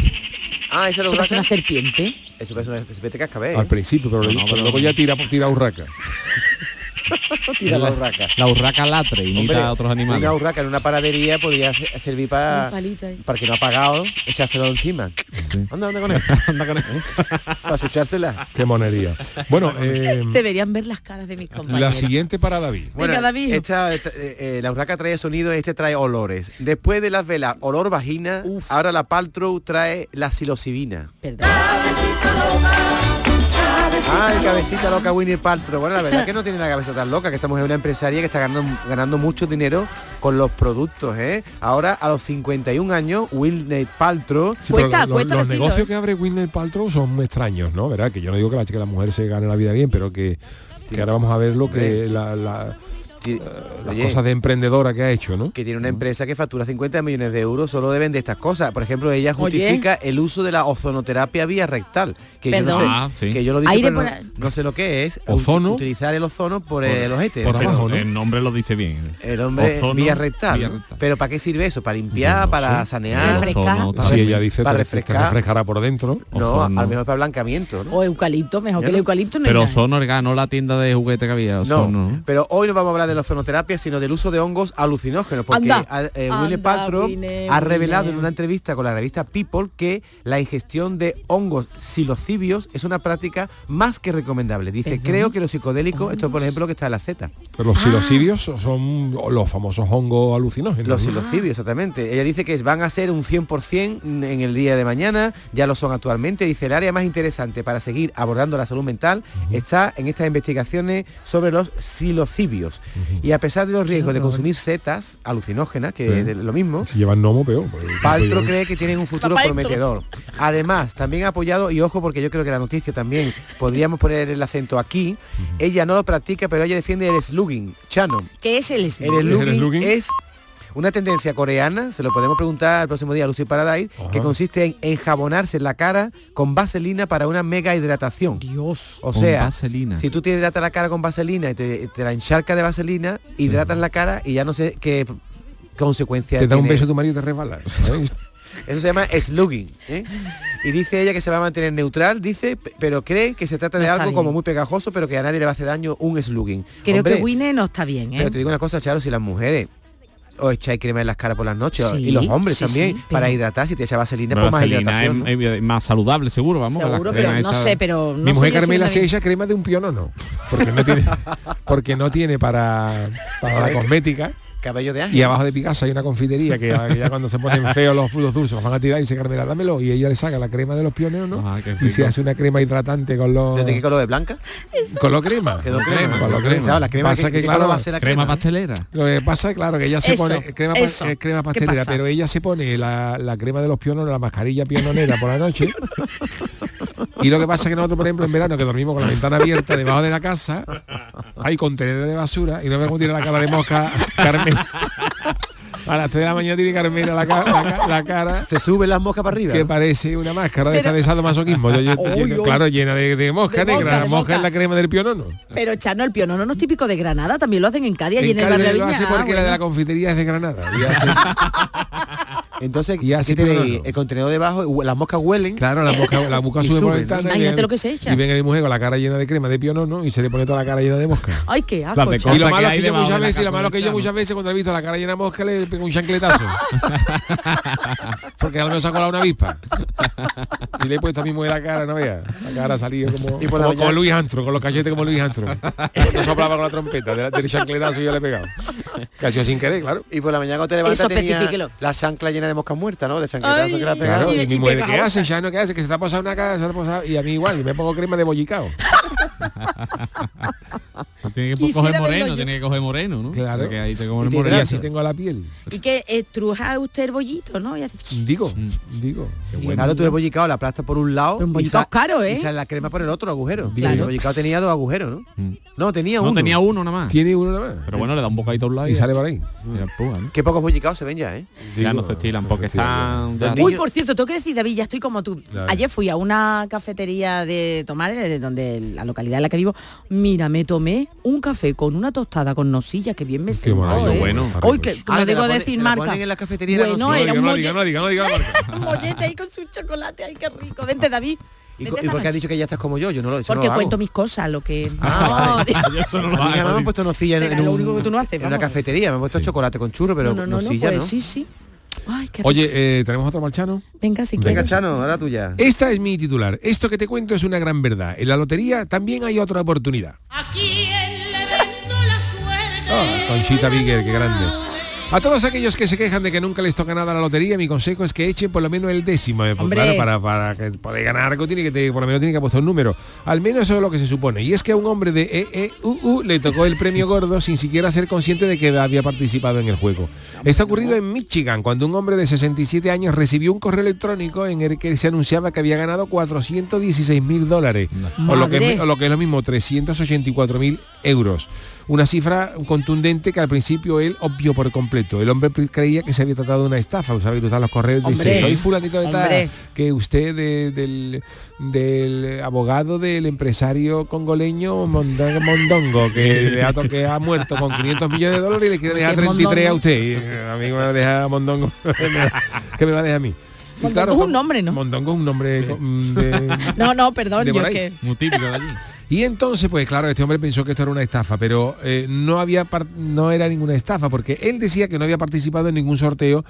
Ah, esa es la Eso urraca. una serpiente. Eso parece una serpiente cascabel. Al principio, pero, No, luego- no, pero pero- luego ya tira, tira urraca. Tira la urraca. La urraca latre, imita Hombre, a otros animales. Una urraca en una panadería podría se- servir para para que no ha pagado, echárselo encima. Sí. Anda, anda con él. Anda con él. para echársela. Qué monería. Bueno, eh, Deberían ver las caras de mis compañeros. la siguiente para David. Venga, David. Esta, esta, eh, eh, la urraca trae sonido, este trae olores. Después de las velas, olor vagina, Uf. ahora la Paltrow trae la psilocibina. Perdón. Ay, cabecita loca Winnie Paltrow. Bueno, la verdad que no tiene la cabeza tan loca, que estamos en una empresaria que está ganando, ganando mucho dinero con los productos, ¿eh? Ahora, a los 51 años, Winnie Paltrow Sí, Cuesta- pero lo- cuesta los decirlo, negocios ¿eh? que abre Winner Paltrow son muy extraños, ¿no? ¿Verdad? Que yo no digo que la chica la mujer se gane la vida bien, pero que, que ahora vamos a ver lo que la, la- las oye, cosas de emprendedora que ha hecho, ¿no? que tiene una empresa que factura 50 millones de euros solo deben de estas cosas. Por ejemplo, ella justifica el uso de la ozonoterapia vía rectal. Que yo, no sé, Ah, sí. que yo lo digo, pero no, por a- no sé lo que es. Ozono. Utilizar el ozono por, el ojete. por Pero abajo, ¿no? El nombre lo dice bien. El hombre Ozono, vía rectal. vía ¿no? rectal. Pero ¿para qué sirve eso? ¿Para limpiar? No ¿Para sé. sanear? Refrescar. Ozono, Para Si refre- ella dice para refrescar. refrescará por dentro. No, Ozono. a lo mejor para blanqueamiento, ¿no? O eucalipto, mejor que el eucalipto no Pero. Ozono ganó la tienda de juguete que había. ¿no? pero hoy no vamos a hablar de la ozonoterapia, sino del uso de hongos alucinógenos, porque Anda, eh, anda, Paltrow ha revelado en una entrevista con la revista People que la ingestión de hongos psilocibios es una práctica más que recomendable. Dice, ¿Perdón? creo que los psicodélicos, esto por ejemplo que está en la seta. Pero los psilocibios son los famosos hongos alucinógenos. Los ¿no? psilocibios, exactamente. Ella dice que van a ser un 100% en el día de mañana, ya lo son actualmente. Dice, el área más interesante para seguir abordando la salud mental está en estas investigaciones sobre los psilocibios. Y a pesar de los riesgos de consumir setas alucinógenas, que Sí. es lo mismo, Si llevan gnomo, peor. pues, Paltro cree que tienen un futuro prometedor. Además, también ha apoyado, y ojo porque yo creo que la noticia también podríamos poner el acento aquí, ella no lo practica, pero ella defiende el slugging, Chano. ¿Qué es el El slugging? slugging slugging? es una tendencia coreana, se lo podemos preguntar el próximo día a Lucy Paradise, que consiste en enjabonarse la cara con vaselina para una mega hidratación. Dios. O sea, vaselina. si tú te hidratas la cara con vaselina y te, te la encharcas de vaselina, hidratas la cara y ya no sé qué consecuencias Te da un beso tu marido y te resbala. ¿sabes? Eso se llama slugging. ¿eh? Y dice ella que se va a mantener neutral, dice, pero cree que se trata de No algo bien. como muy pegajoso, pero que a nadie le va a hacer daño un slugging. Creo Hombre, que Winnie no está bien, ¿eh? Pero te digo una cosa, Charo, si las mujeres os echáis crema en las caras por las noches Sí, y los hombres sí, también sí, para hidratar si te echas vaselina La pues más vaselina hidratación ¿no? es, es más saludable, seguro, vamos. Seguro, pero no sé, pero no Mi mujer si Carmela vez- echa crema de un pionono. Porque no tiene, porque no tiene para, para la cosmética. Cabello de ángel Y abajo de Picasso hay una confitería que ya, que ya cuando se ponen feos los frutos dulces los van a tirar y dice Carmela, dámelo. Y ella le saca la crema de los pioneros, ¿no? Ah, y se hace una crema hidratante con los... ¿de qué color es blanca? Color crema. Color crema. Color crema. Claro, la crema, Pasa ¿qué- que, claro, color va a ser la Crema crema? pastelera. Lo que pasa es claro que ella se Eso, pone crema, eh, crema ¿Qué pastelera, pero ella se pone la, la crema de los piononos, la mascarilla piononera por la noche. y lo que pasa es que nosotros, por ejemplo, en verano que dormimos con la ventana abierta debajo de la casa, hay contenedores de basura y no vemos tiene la cara de mosca Carmen. A las 3 de la mañana tiene Carmela la, ca- la ca- la cara se suben las moscas para arriba que parece una máscara de esta de sadomasoquismo. Yo- yo- yo- Uy, uy. claro, llena de, de mosca De negra. mosca, de mosca mosca. es la crema del pionono. Pero Chano, el pionono no es típico de Granada, también lo hacen en Cádiz y en, En el Cádiz barrio de lo Ah, la de la confitería es de Granada. Entonces Y así ¿qué tenéis? pionono. el contenedor debajo las moscas huelen Claro, la mosca, la mosca sube por la suben, ¿no? ventana y, Imagínate lo que se echa. y ven a mi mujer con la cara llena de crema de pionono y se le pone toda la cara llena de mosca. Ay, qué Las asco. Y lo malo que es hay que yo muchas la veces, lo malo que yo muchas veces cuando he visto la cara llena de mosca le pego un chancletazo. Porque a lo mejor se ha colado una avispa. Y le he puesto a mi mujer la cara, no veas. La cara ha salido como, Y por la como, Luis Antro, con los cachetes como Luis Antro. Cuando soplaba con la trompeta, del, del chancletazo yo le he pegado. Sido sin querer, claro. y por la mañana cuando te levantas tenía la chancla llena de moscas muertas ¿no? de chancletazo Ay, que le has pegado Claro, y- y, mi y mujer, ¿qué hace, ya no qué hace? Que se te ha pasado una cara, se te ha pasado, y a mí igual, y me pongo crema de bollicao. Tiene que Quisiera coger moreno, tiene que coger moreno, ¿no? Claro. Porque ahí te comen Y te Y moreno. así tengo la piel. Y que estruja usted el bollito, ¿no? Y hace- Digo, digo. Claro, tú el bollicao la aplastas por un lado Pero un y bollicao es caro, ¿eh? y sale la crema por el otro agujero. Claro. El bollicao tenía dos agujeros, ¿no? Mm. No, tenía No, uno. tenía uno nada más. Tiene uno nada más. Pero bueno, le da un bocadito a un lado y sale por ahí. Mira, empuja, ¿no? Qué pocos bollicaos se ven ya, ¿eh? Ya Digo, no se estilan no porque están... ya- Uy, por cierto, tengo que decir, David, ya estoy como tú. Claro. Ayer fui a una cafetería de tomar, de donde la localidad en la que vivo. Mira, me tomé un café con una tostada con nositas que bien me Qué sentó, maravilla, ¿eh? bueno. Hoy que Ah, no la digo pone- decir la marca. en la cafetería la bueno, era No un diga, no diga, no diga, no diga la marca. un mollete ahí con su chocolate, ay, qué rico. Vente, David. ¿Y, y por qué has dicho que ya estás como yo? Yo no lo, eso no Porque lo hago. cuento mis cosas, lo que... Ah, No, Yo eso no lo me han puesto nocilla en, en lo un- único que tú no haces, en una cafetería, me han puesto chocolate con churro, pero no, no, no, nocilla, pues ¿no? sí, sí. Ay, qué. Oye, eh, ¿tenemos otro marchano? Venga, si Venga, quieres. Chano, ahora tuya. Esta es mi titular. Esto que te cuento es una gran verdad. En la lotería también hay otra oportunidad. ¿A quién le vendo la suerte? Ah, Conchita Bigger, qué grande. A todos aquellos que se quejan de que nunca les toca nada a la lotería, mi consejo es que echen por lo menos el décimo. eh, claro, para, para que poder ganar algo tiene que te- por lo menos tiene que apostar un número. Al menos eso es lo que se supone. Y es que a un hombre de EEUU le tocó el premio gordo sin siquiera ser consciente de que había participado en el juego. Está ocurrido en Michigan, cuando un hombre de 67 años recibió un correo electrónico en el que se anunciaba que había ganado 416 mil dólares. O lo, que, o lo que es lo mismo, 384 mil euros. Una cifra contundente que al principio él obvió por completo. El hombre creía que se había tratado de una estafa. Estás en los correos y dice, soy fulanito de tal, que usted de- del, del abogado del empresario congoleño Mondongo, Mondongo que, le ha, que ha muerto con 500 millones de dólares y le quiere Pues dejar si es 33 a usted. Y, eh, a mí me va a dejar a Mondongo. ¿Qué me va a dejar a mí? Mondongo es un nombre, ¿no? Mondongo es un nombre mm, de, No, no, perdón, de yo que... Muy típico de allí. Y entonces, pues claro, este hombre pensó que esto era una estafa, pero eh, no había no era ninguna estafa, porque él decía que no había participado en ningún sorteo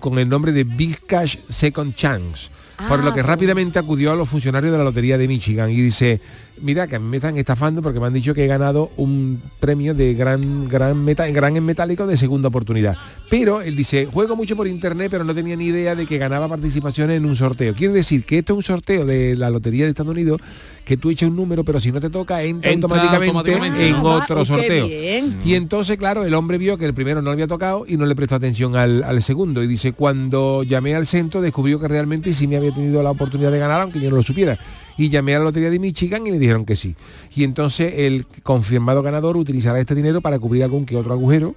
con el nombre de Big Cash Second Chance. Por Ah, lo que sí. rápidamente acudió a los funcionarios de la Lotería de Michigan y dice, mira que a mí me están estafando porque me han dicho que he ganado un premio de gran, gran, meta, gran en metálico de segunda oportunidad. Pero él dice, juego mucho por internet, pero no tenía ni idea de que ganaba participaciones en un sorteo. Quiere decir que esto es un sorteo de la Lotería de Estados Unidos que tú echas un número, pero si no te toca, entra, Entra automáticamente, automáticamente. en Ah, otro qué sorteo. bien. Y entonces, claro, el hombre vio que el primero no le había tocado y no le prestó atención al, al segundo. Y dice, cuando llamé al centro descubrió que realmente sí me había tenido la oportunidad de ganar, aunque yo no lo supiera. Y llamé a la Lotería de Michigan y le dijeron que sí. Y entonces el confirmado ganador utilizará este dinero para cubrir algún que otro agujero.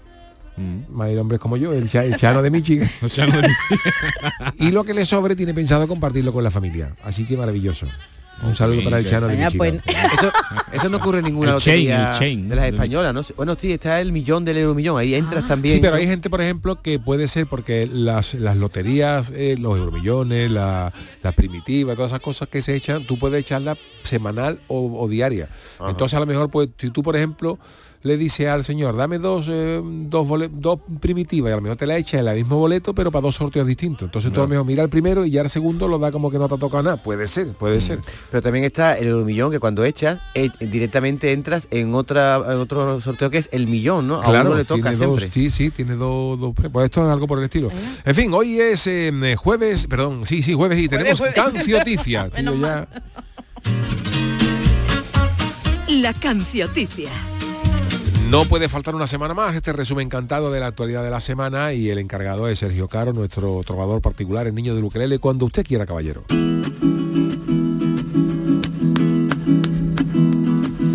Más de hombres como yo, el, el chano de Michigan. y lo que le sobre tiene pensado compartirlo con la familia. Así que maravilloso. Un saludo para el chano de Michigan. Eso, eso no ocurre en ninguna El lotería chain. de las españolas, ¿no? Bueno, sí, está el millón del euro millón, ahí entras también. Sí, pero hay gente, por ejemplo, que puede ser porque las, las loterías, eh, los euromillones, la, la primitiva, todas esas cosas que se echan, tú puedes echarla semanal o, o diaria. Entonces a lo mejor, pues, si tú, por ejemplo, le dices al señor, dame dos, eh, dos, bole- dos primitivas y a lo mejor te la echa en el mismo boleto, pero para dos sorteos distintos. Entonces tú a lo mejor mira el primero y ya el segundo lo da como que no te ha tocado nada. Puede ser, puede ser. Pero también está el euromillón que cuando echas eh, directamente entras en otra en otro sorteo que es el millón, ¿no? A uno le toca tiene siempre. dos, sí, sí, tiene dos, dos Pues esto es algo por el estilo. En fin, hoy es eh, jueves, perdón, sí, sí, jueves y tenemos jueves. cancioticia. tío, ya. La cancioticia. No puede faltar una semana más este resumen encantado de la actualidad de la semana y el encargado es Sergio Caro, nuestro trovador particular, el niño de Ukelele, cuando usted quiera, caballero.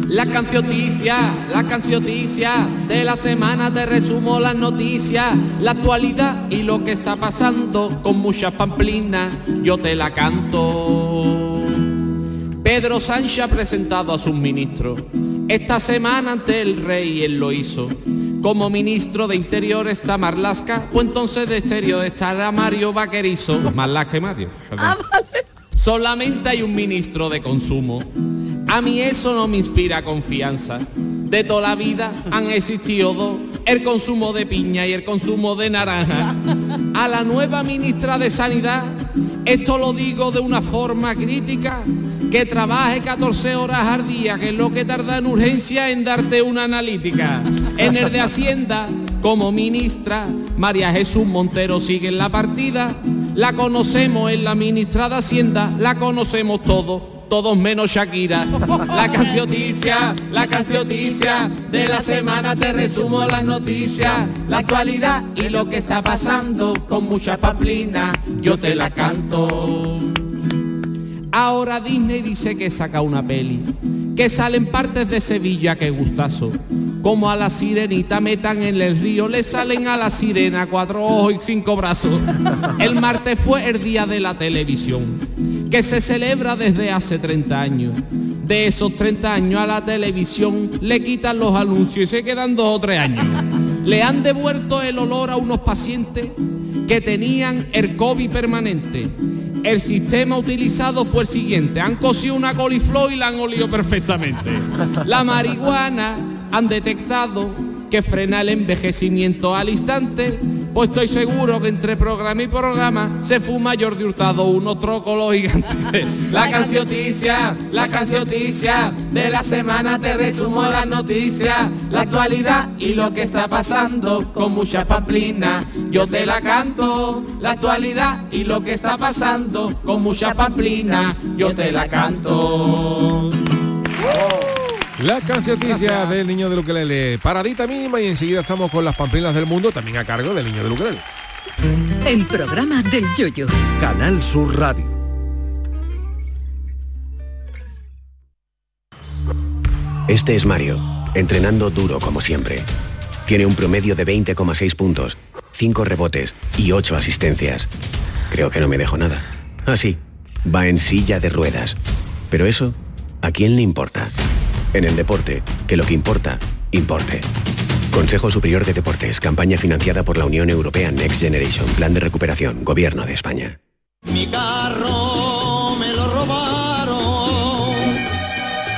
La cancioticia, la cancioticia de la semana te resumo las noticias, la actualidad y lo que está pasando con muchas pamplinas, yo te la canto. Pedro Sánchez ha presentado a sus ministros. Esta semana ante el rey él lo hizo. Como ministro de Interior está Marlasca, o entonces de Exterior estará Mario Vaquerizo. Las que Mario. perdón. Solamente hay un ministro de consumo. A mí eso no me inspira confianza. De toda la vida han existido dos, el consumo de piña y el consumo de naranja. A la nueva ministra de Sanidad, esto lo digo de una forma crítica, que trabaje 14 horas al día, que es lo que tarda en urgencia en darte una analítica. En el de Hacienda, como ministra, María Jesús Montero sigue en la partida. La conocemos en la ministra de Hacienda, la conocemos todos, todos menos Shakira. La cancioticia, la cancioticia de la semana te resumo las noticias, la actualidad y lo que está pasando con mucha paplina, yo te la canto. Ahora Disney dice que saca una peli, que salen partes de Sevilla, que gustazo. Como a la sirenita metan en el río, le salen a la sirena cuatro ojos y cinco brazos. El martes fue el día de la televisión, que se celebra desde hace 30 años. De esos 30 años a la televisión le quitan los anuncios y se quedan dos o tres años. Le han devuelto el olor a unos pacientes que tenían el COVID permanente. El sistema utilizado fue el siguiente. Han cosido una coliflor y la han olido perfectamente. La marihuana han detectado que frena el envejecimiento al instante. Pues estoy seguro que entre programa y programa se fuma Jordi Hurtado unos trócolos gigantes. La cancioticia, la cancioticia de la semana te resumo las noticias, la actualidad y lo que está pasando con mucha pamplina. Yo te la canto, la actualidad y lo que está pasando con mucha pamplina. Yo te la canto. La cancioticia del niño de Ukelele. Paradita mínima y enseguida estamos con las pamplinas del mundo, también a cargo del niño de Ukelele. El programa del yoyo. Canal Sur Radio. Este es Mario, entrenando duro como siempre. Tiene un promedio de 20,6 puntos, 5 rebotes y 8 asistencias. Creo que no me dejo nada. Ah, sí, va en silla de ruedas. Pero eso, ¿a quién le importa? En el deporte, que lo que importa, importe. Consejo Superior de Deportes, campaña financiada por la Unión Europea Next Generation, Plan de Recuperación, Gobierno de España. Mi carro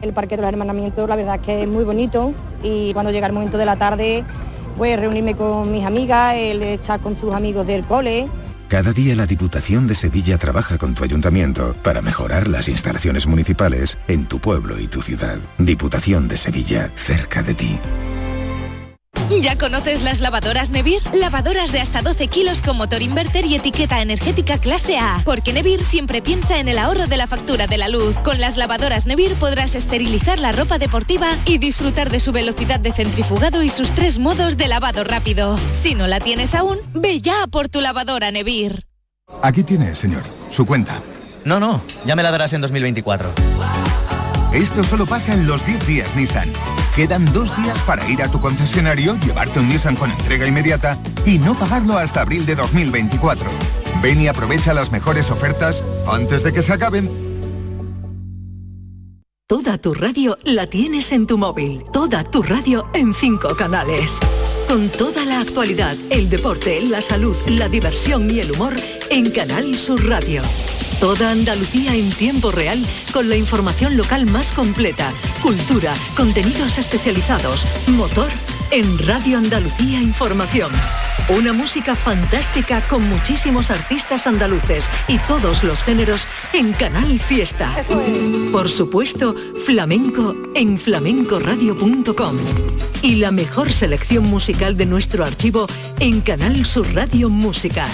El Parque de los Hermanamientos, la verdad es que es muy bonito y cuando llega el momento de la tarde, pues reunirme con mis amigas, el estar con sus amigos del cole. Cada día la Diputación de Sevilla trabaja con tu ayuntamiento para mejorar las instalaciones municipales en tu pueblo y tu ciudad. Diputación de Sevilla, cerca de ti. ¿Ya conoces las lavadoras Nevir? Lavadoras de hasta 12 kilos con motor inverter y etiqueta energética clase A. Porque Nevir siempre piensa en el ahorro de la factura de la luz. Con las lavadoras Nevir podrás esterilizar la ropa deportiva y disfrutar de su velocidad de centrifugado y sus tres modos de lavado rápido. Si no la tienes aún, ve ya por tu lavadora Nevir. Aquí tiene, señor, su cuenta. No, no, ya me la darás en 2024. Esto solo pasa en los 10 días Nissan. Quedan dos días para ir a tu concesionario, llevarte un Nissan con entrega inmediata y no pagarlo hasta abril de 2024. Ven y aprovecha las mejores ofertas antes de que se acaben. Toda tu radio la tienes en tu móvil. Toda tu radio en cinco canales. Con toda la actualidad, el deporte, la salud, la diversión y el humor en Canal Sur Radio. Toda Andalucía en tiempo real con la información local más completa, cultura, contenidos especializados, motor en Radio Andalucía Información. Una música fantástica con muchísimos artistas andaluces y todos los géneros en Canal Fiesta. Por supuesto, flamenco en flamencoradio.com. Y la mejor selección musical de nuestro archivo en Canal Sur Radio Música.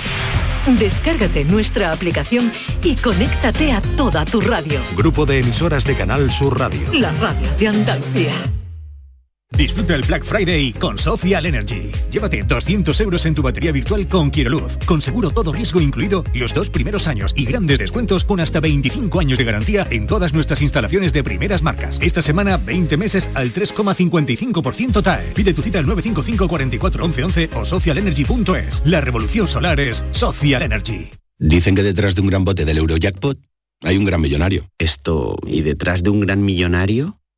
Descárgate nuestra aplicación y conéctate a toda tu radio. Grupo de emisoras de Canal Sur Radio. La radio de Andalucía. Disfruta el Black Friday con Social Energy. Llévate 200 euros en tu batería virtual con Luz, con seguro todo riesgo incluido los dos primeros años y grandes descuentos con hasta 25 años de garantía en todas nuestras instalaciones de primeras marcas. Esta semana 20 meses al 3,55% TAE. Pide tu cita al 955 44 11 11 o socialenergy.es. La revolución solar es Social Energy. Dicen que detrás de un gran bote del Eurojackpot hay un gran millonario. Esto, ¿y detrás de un gran millonario?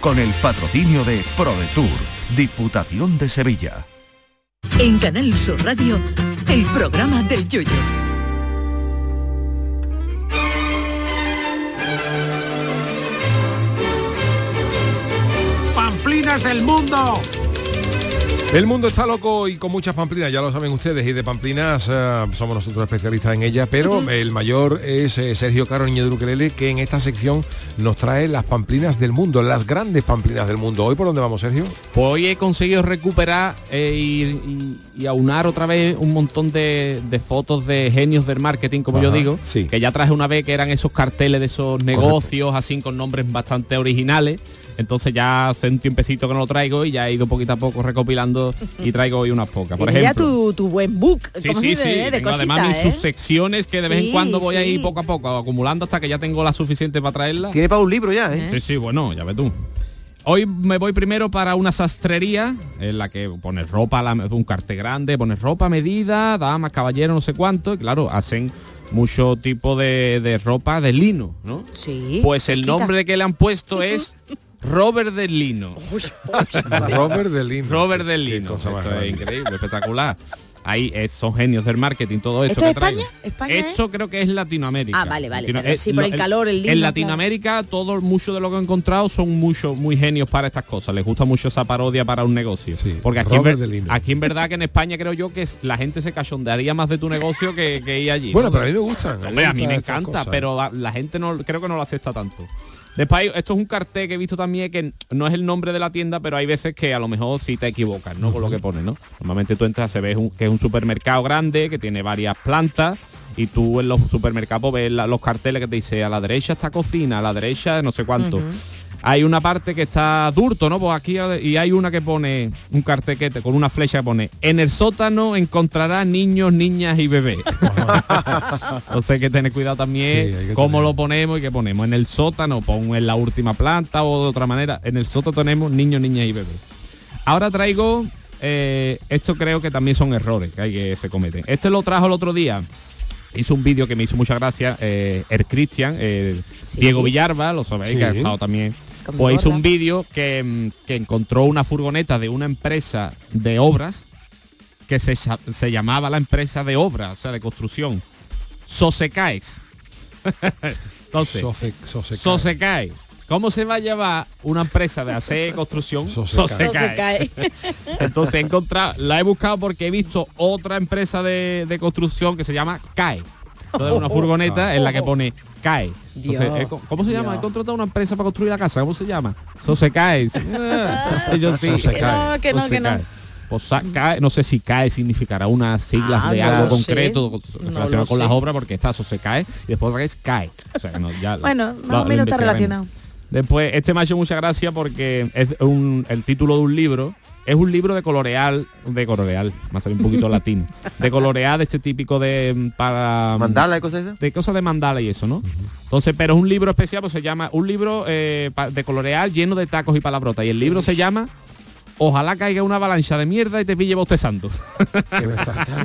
con el patrocinio de ProDetour, Diputación de Sevilla. En Canal Sur Radio, el programa del Yoyo. Pamplinas del mundo. El mundo está loco y con muchas pamplinas, ya lo saben ustedes, y de pamplinas eh, somos nosotros especialistas en ellas, pero el mayor es eh, Sergio Caro Niño de Ukelele, que en esta sección nos trae las pamplinas del mundo, las grandes pamplinas del mundo. ¿Hoy por dónde vamos, Sergio? Pues hoy he conseguido recuperar eh, y, y- y aunar otra vez un montón de, de fotos de genios del marketing, como yo digo, que ya traje una vez que eran esos carteles de esos negocios, así con nombres bastante originales. Entonces ya hace un tiempecito que no lo traigo y ya he ido poquito a poco recopilando y traigo hoy unas pocas. Por ya ejemplo, tu, tu buen book, Sí, sí, se sí. ¿eh? de Tengo además cositas, mis ¿eh? subsecciones que de vez Sí, en cuando voy ahí poco a poco acumulando hasta que ya tengo la suficiente para traerla. Tiene para un libro ya, ¿eh? Sí, sí, bueno, ya ves tú. Hoy me voy primero para una sastrería en la que pones ropa, la- un cartel grande, pones ropa medida, damas, caballeros, no sé cuánto, y claro, hacen mucho tipo de, de ropa de lino, ¿no? Sí. Pues el nombre que le han puesto es Robert del Lino. Robert del Lino. Robert del Lino. Esto es increíble, espectacular. Ahí eh, son genios del marketing, todo eso. ¿Esto que es. España? ¿España es? Esto creo que es Latinoamérica. Ah, vale, vale, Latino- eh, sí, por lo- el calor, el lino, En claro. Latinoamérica, todo mucho de lo que he encontrado son mucho, muy genios para estas cosas. Les gusta mucho esa parodia para un negocio. Porque aquí en, Robert ver- del Lino. aquí en verdad que en España creo yo que la gente se cachondearía más de tu negocio que, que ir allí. Bueno, ¿no? pero a mí me gustan. Hombre, a mí me encanta, cosas. pero la, la gente no creo que no lo acepta tanto. Después, esto es un cartel que he visto también que no es el nombre de la tienda, pero hay veces que a lo mejor sí te equivocas, ¿no? Con lo que pone, ¿no? Normalmente tú entras, se ves un- que es un supermercado grande, que tiene varias plantas, y tú en los supermercados ves la- los carteles que te dice a la derecha está cocina, a la derecha no sé cuánto. Hay una parte que está durto, ¿no? Pues aquí y hay una que pone un cartel que te- con una flecha que pone en el sótano encontrarás niños, niñas y bebés. Entonces hay que tener cuidado también Sí, cómo lo ponemos y qué ponemos. En el sótano, pongo en la última planta o de otra manera. En el sótano tenemos niños, niñas y bebés. Ahora traigo, eh, esto creo que también son errores que hay que se cometen. Este lo trajo el otro día. Hizo un vídeo que me hizo mucha gracia, eh, el Cristian, eh, Diego Villarba, lo sabéis, que ha estado también. Con Pues hizo un vídeo que, mm, que encontró una furgoneta de una empresa de obras que se, se llamaba la empresa de obras, o sea, de construcción. Sosecaex. Entonces, Soce- Sosecae. Sosecae. ¿Cómo se va a llevar una empresa de hacer construcción? Sosecae. Sosecae. Entonces he encontrado, la he buscado porque he visto otra empresa de, de construcción que se llama CAE. Entonces una furgoneta en la que pone CAE. Entonces, Dios, ¿cómo- ¿Cómo se llama? He contratado una empresa para construir la casa. ¿Cómo se llama? No sé yo sí. No, que no, que no. Sosecae. Pues sa- CAE, no sé si CAE significará unas siglas Ah, de no algo concreto No relacionado con sé. las obras porque está Sosecae y después otra vez CAE. O sea, que no, ya Bueno, lo- más o menos está relacionado. Después, este me ha hecho mucha gracia porque es un, el título de un libro. Es un libro de coloreal, de coloreal, más un poquito latino. De coloreal, de este típico de mm, para mm, Mandala y cosas esas. de cosas de mandala y eso, ¿no? Entonces, pero es un libro especial, pues se llama un libro eh, de coloreal lleno de tacos y palabrotas. Y el libro se llama Ojalá caiga una avalancha de mierda y te pille bostezando.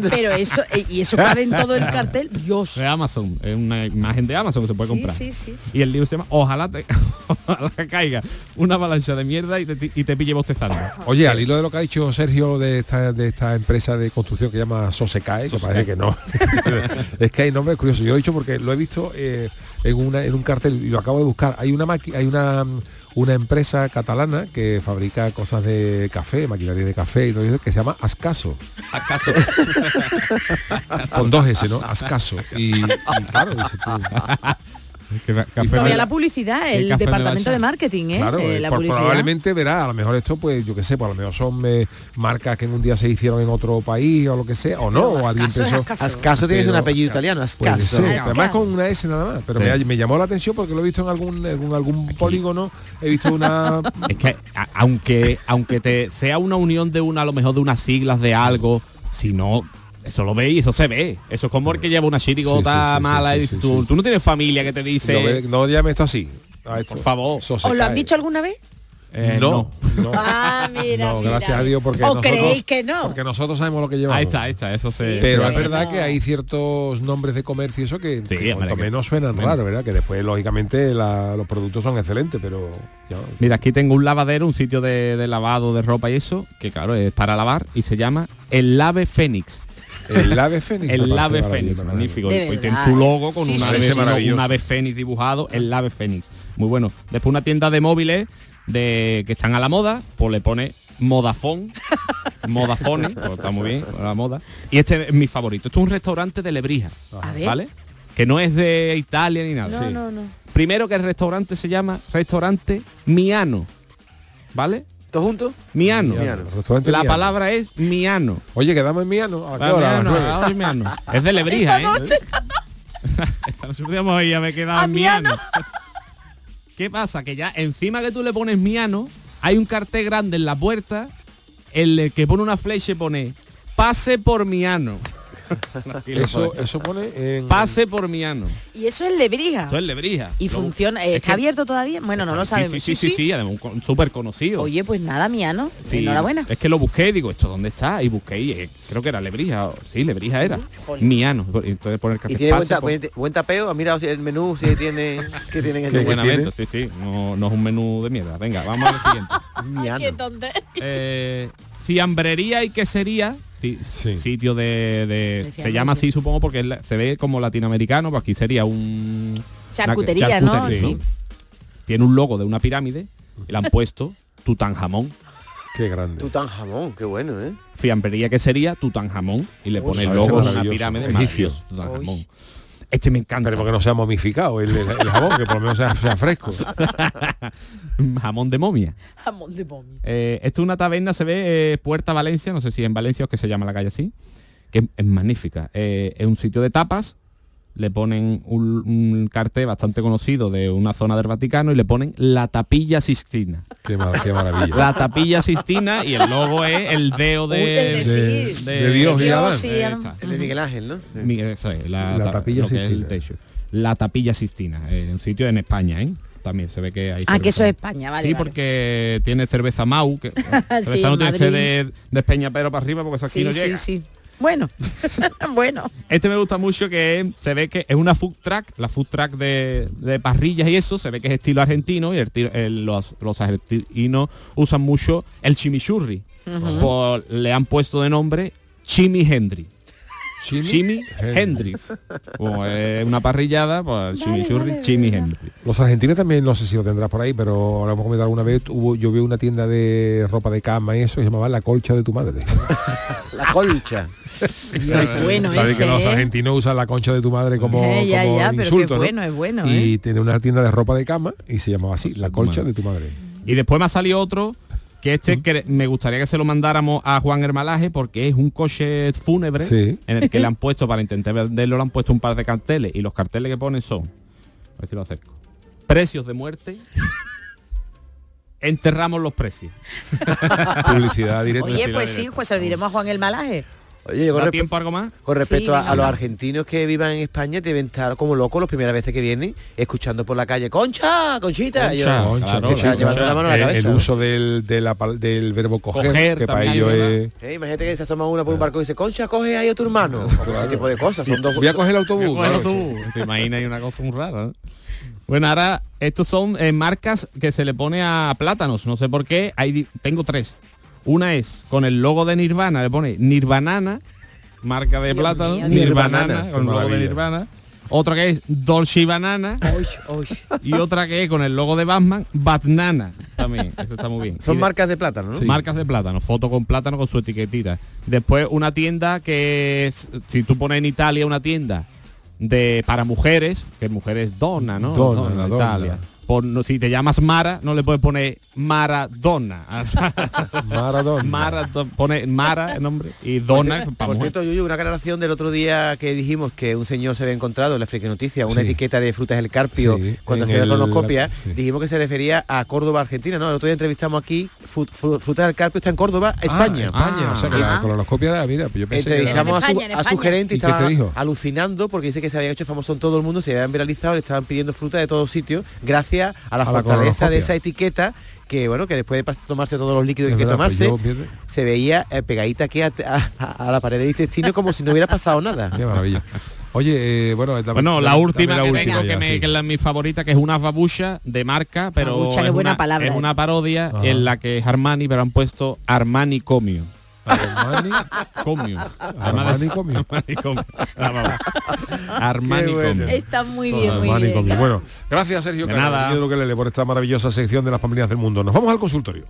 Pero eso, eh, y eso cabe en todo el cartel. Dios. De Amazon, es una imagen de Amazon que se puede Sí, comprar. sí, sí. Y el libro se llama Ojalá, te, ojalá caiga una avalancha de mierda y te, y te pille bostezando. Oye, al hilo de lo que ha dicho Sergio de esta, de esta empresa de construcción que llama Sosecae, que parece que no. es que hay nombres curiosos. Yo lo he dicho porque lo he visto eh, en, una, en un cartel y lo acabo de buscar. Hay una maqui- hay una, mm, una empresa catalana que fabrica cosas de café, maquinaria de café y todo eso, que se llama Ascaso. ¿Acaso? Con dos S, ¿no? Ascaso. Y, y claro, tú, Todavía la publicidad, el de departamento de marketing, ¿eh? Claro, Eh, eh, la por- publicidad. probablemente verá, a lo mejor esto, pues yo qué sé, pues a lo mejor son eh, marcas que en un día se hicieron en otro país o lo que sea, o no, o alguien pensó. Ascaso. Ascaso tiene Pero- un apellido italiano, Puede Ascaso. Ascaso. además con una S nada más, pero Sí. me, me llamó la atención porque lo he visto en algún, algún, algún polígono, he visto una... Es que a- aunque aunque te sea una unión de una a lo mejor de unas siglas de algo, si no eso lo veis, eso se ve. Eso es como el que lleva una chirigota Sí, sí, sí, mala sí, y tú, sí. tú no tienes familia que te dice, no, llame esto así. esto. por favor. ¿Os lo han dicho alguna vez? Eh, no, no. Ah, mira, No, mira. gracias a Dios porque ¿O nosotros, creéis que no? porque nosotros sabemos lo que llevamos. Ahí está, ahí está, eso se Pero es ve. verdad que hay ciertos nombres de comercio y eso que, Sí, que hombre, cuanto que- menos suenan bueno. raros, ¿verdad? Que después, lógicamente, la- los productos son excelentes, pero ya, Mira, aquí tengo un lavadero, un sitio de, de lavado de ropa y eso, que claro, es para lavar y se llama El Lave Fénix. El ave fénix. El ave fénix, magnífico. Y tiene su logo con Sí, una sí, ave, sí. un- ave fénix dibujado, el ave fénix. Muy bueno. Después una tienda de móviles de que están a la moda, pues le pone Modafone Modafone, pues está muy bien, la moda. Y este es mi favorito. Esto es un restaurante de Lebrija. ¿vale? Que no es de Italia ni nada. No, Sí. no, no. Primero que el restaurante se llama Restaurante Miano, ¿vale? ¿Todos juntos? Miano. La Miano. palabra es Miano. Oye, quedamos en Miano. ¿A qué Ah, hora? Miano, es Miano. Es de Lebrija, Esta ¿eh? noche. Esta noche podríamos ahí haber quedado A en Miano. ¿Qué pasa? Que ya encima que tú le pones Miano, hay un cartel grande en la puerta, en el que pone una flecha y pone pase por Miano. Y Eso, pone, eso pone en... pase por Miano. Y eso es Lebrija. Eso es Lebrija. Y funciona, eh, es ¿está que- abierto todavía? Bueno, no lo Sí, sabemos. Sí, sí, sí, sí, además un súper conocido. Oye, pues nada, Miano. Sí, Enhorabuena. Es que lo busqué y digo, ¿esto dónde está? Y busqué y eh, creo que era Lebrija. Sí, Lebrija era. jolín. Miano. Entonces poner ¿Y tiene buen, ta- buen, buen tapeo? ¿Ha mirado si el menú? Si tiene... ¿Qué tienen en el menú? buenamente, sí, sí. No, no es un menú de mierda. Venga, vamos al siguiente. Miano. Qué tonte. Eh, fiambrería y quesería. ti- Sitio de, de- se llama sí. así supongo porque es la- se ve como latinoamericano pues aquí sería un Charcutería, una- ¿no? charcutería, Sí. tiene un logo de una pirámide y le han puesto Tutankamón Qué grande. Tutankamón, qué bueno, ¿eh? fiambrería que sería Tutankamón y le Uy, pone el logo de una pirámide Egipcio. Este me encanta. Pero porque no sea momificado el, el- el jabón, que por lo menos sea, sea fresco. Jamón de momia. Jamón de momia. Eh, esto es una taberna, se ve eh, Puerta Valencia, no sé si en Valencia o que se llama la calle así, que es, es magnífica. Eh, es un sitio de tapas, le ponen un, un cartel bastante conocido de una zona del Vaticano y le ponen la tapilla Sistina. Qué, mar- qué maravilla. La tapilla Sistina y el logo es el deo de, Uy, el de sí. de Dios y Dios y Adán. El de Miguel Ángel, ¿no? Sí. Mi- eso es, la, La ta- tapilla Sistina. techo. La tapilla Sistina, eh, un sitio en España, ¿eh? También se ve que hay Ah, que eso cerveza. es España, vale. sí, vale. porque tiene cerveza Mau, que cerveza Sí, no tiene de, de Peñapero para arriba porque eso aquí Sí, no sí, llega. sí. Bueno, bueno. Este me gusta mucho que se ve que es una food truck, la food truck de, de parrillas y eso, se ve que es estilo argentino y el el- los, los argentinos usan mucho el chimichurri. Por- le han puesto de nombre Chimi Hendry. Hendry. Hendrix. Como es una parrillada, pues chimichurri, Chimi Hendry. Los argentinos también, no sé si lo tendrás por ahí, pero ahora hemos comentado alguna vez, hubo, yo vi una tienda de ropa de cama y eso, que se llamaba La Colcha de tu Madre. La colcha. Es bueno Sabes ese, que los ¿eh? argentinos usan la concha de tu madre como, Eh, ya, como ya, pero qué insulto, ¿no? bueno, es bueno, Y ¿eh? tiene una tienda de ropa de cama y se llamaba así, La Colcha de tu madre. Y después me ha salido otro que este que me gustaría que se lo mandáramos a Juan Hermalaje porque es un coche fúnebre Sí. en el que le han puesto para intentar venderlo le han puesto un par de carteles y los carteles que ponen son a ver si lo acerco precios de muerte enterramos los precios Publicidad directa. Oye, pues sí, pues se lo diremos a Juan el Malaje. Oye, ¿Da tiempo algo más? con respecto Sí, a, los argentinos que vivan en España, deben estar como locos las primeras veces que vienen, escuchando por la calle, Concha, Conchita. Concha, Yo- Concha, claro, Concha, claro, llevando la mano a la cabeza. el uso del, de la pal- del verbo coger, Coger que para también, ello ¿verdad? es... Eh, imagínate que se asoma una por un barco y dice, Concha, coge ahí a tu hermano. Ese tipo de cosas. Son dos, Voy a coger el autobús. Te imaginas hay una cosa muy rara ¿no? bueno ahora estos son eh, marcas que se le pone a plátanos no sé por qué hay tengo tres una es con el logo de Nirvana le pone Nirvanana marca de Dios plátano mío, Nirvanana Nirvanana, con el logo de. Nirvana otra que es Dolce y Banana y otra que es con el logo de Batman Batnana también eso está muy bien son de- marcas de plátano, ¿no? Marcas de plátano, foto con plátano con su etiquetita. Después una tienda que es, si tú pones en Italia una tienda de para mujeres, que mujeres dona, ¿no? Donna, en la Italia. donna. Por- no, si te llamas Mara, no le puedes poner Maradona. Maradona. Maradona. Pone Mara el nombre y Dona para Por mujer. cierto, Yuyu, una aclaración del otro día que dijimos que un señor se había encontrado en la Friki Noticia una Sí. etiqueta de frutas del Carpio Sí, cuando hacía la cronoscopia, sí. dijimos que se refería a Córdoba, Argentina, ¿no? El otro día entrevistamos aquí, frutas del Carpio está en Córdoba, España. Ah, España. o sea que la Ah. colonoscopia era, mira, pues yo pensé que era- Entrevistamos a, su, España, a su España. gerente y ¿Y estaba alucinando porque dice que se habían hecho famoso en todo el mundo, se habían viralizado, le estaban pidiendo fruta de todos sitios gracias a la A fortaleza de esa etiqueta que bueno que después de tomarse todos los líquidos Es que hay que verdad, pues tomarse yo, se veía eh, pegadita aquí a, a- a la pared del intestino como si no hubiera pasado nada. Qué maravilla. Oye, eh, bueno, dame- Bueno, la última, la que, última tengo, que, me- sí. que es la, mi favorita, que es una babucha de marca, pero Babucha, es, buena una, palabra, es eh. una parodia Ajá. en la que es Armani, pero han puesto Armani Comio. Armani, Comio. Armani Comio. Armani babucha. Armani. Está muy bien, muy Armani bien. Comio. Bueno, gracias Sergio De nada. Kelele, por esta maravillosa sección de las familias del mundo. Nos vamos al consultorio.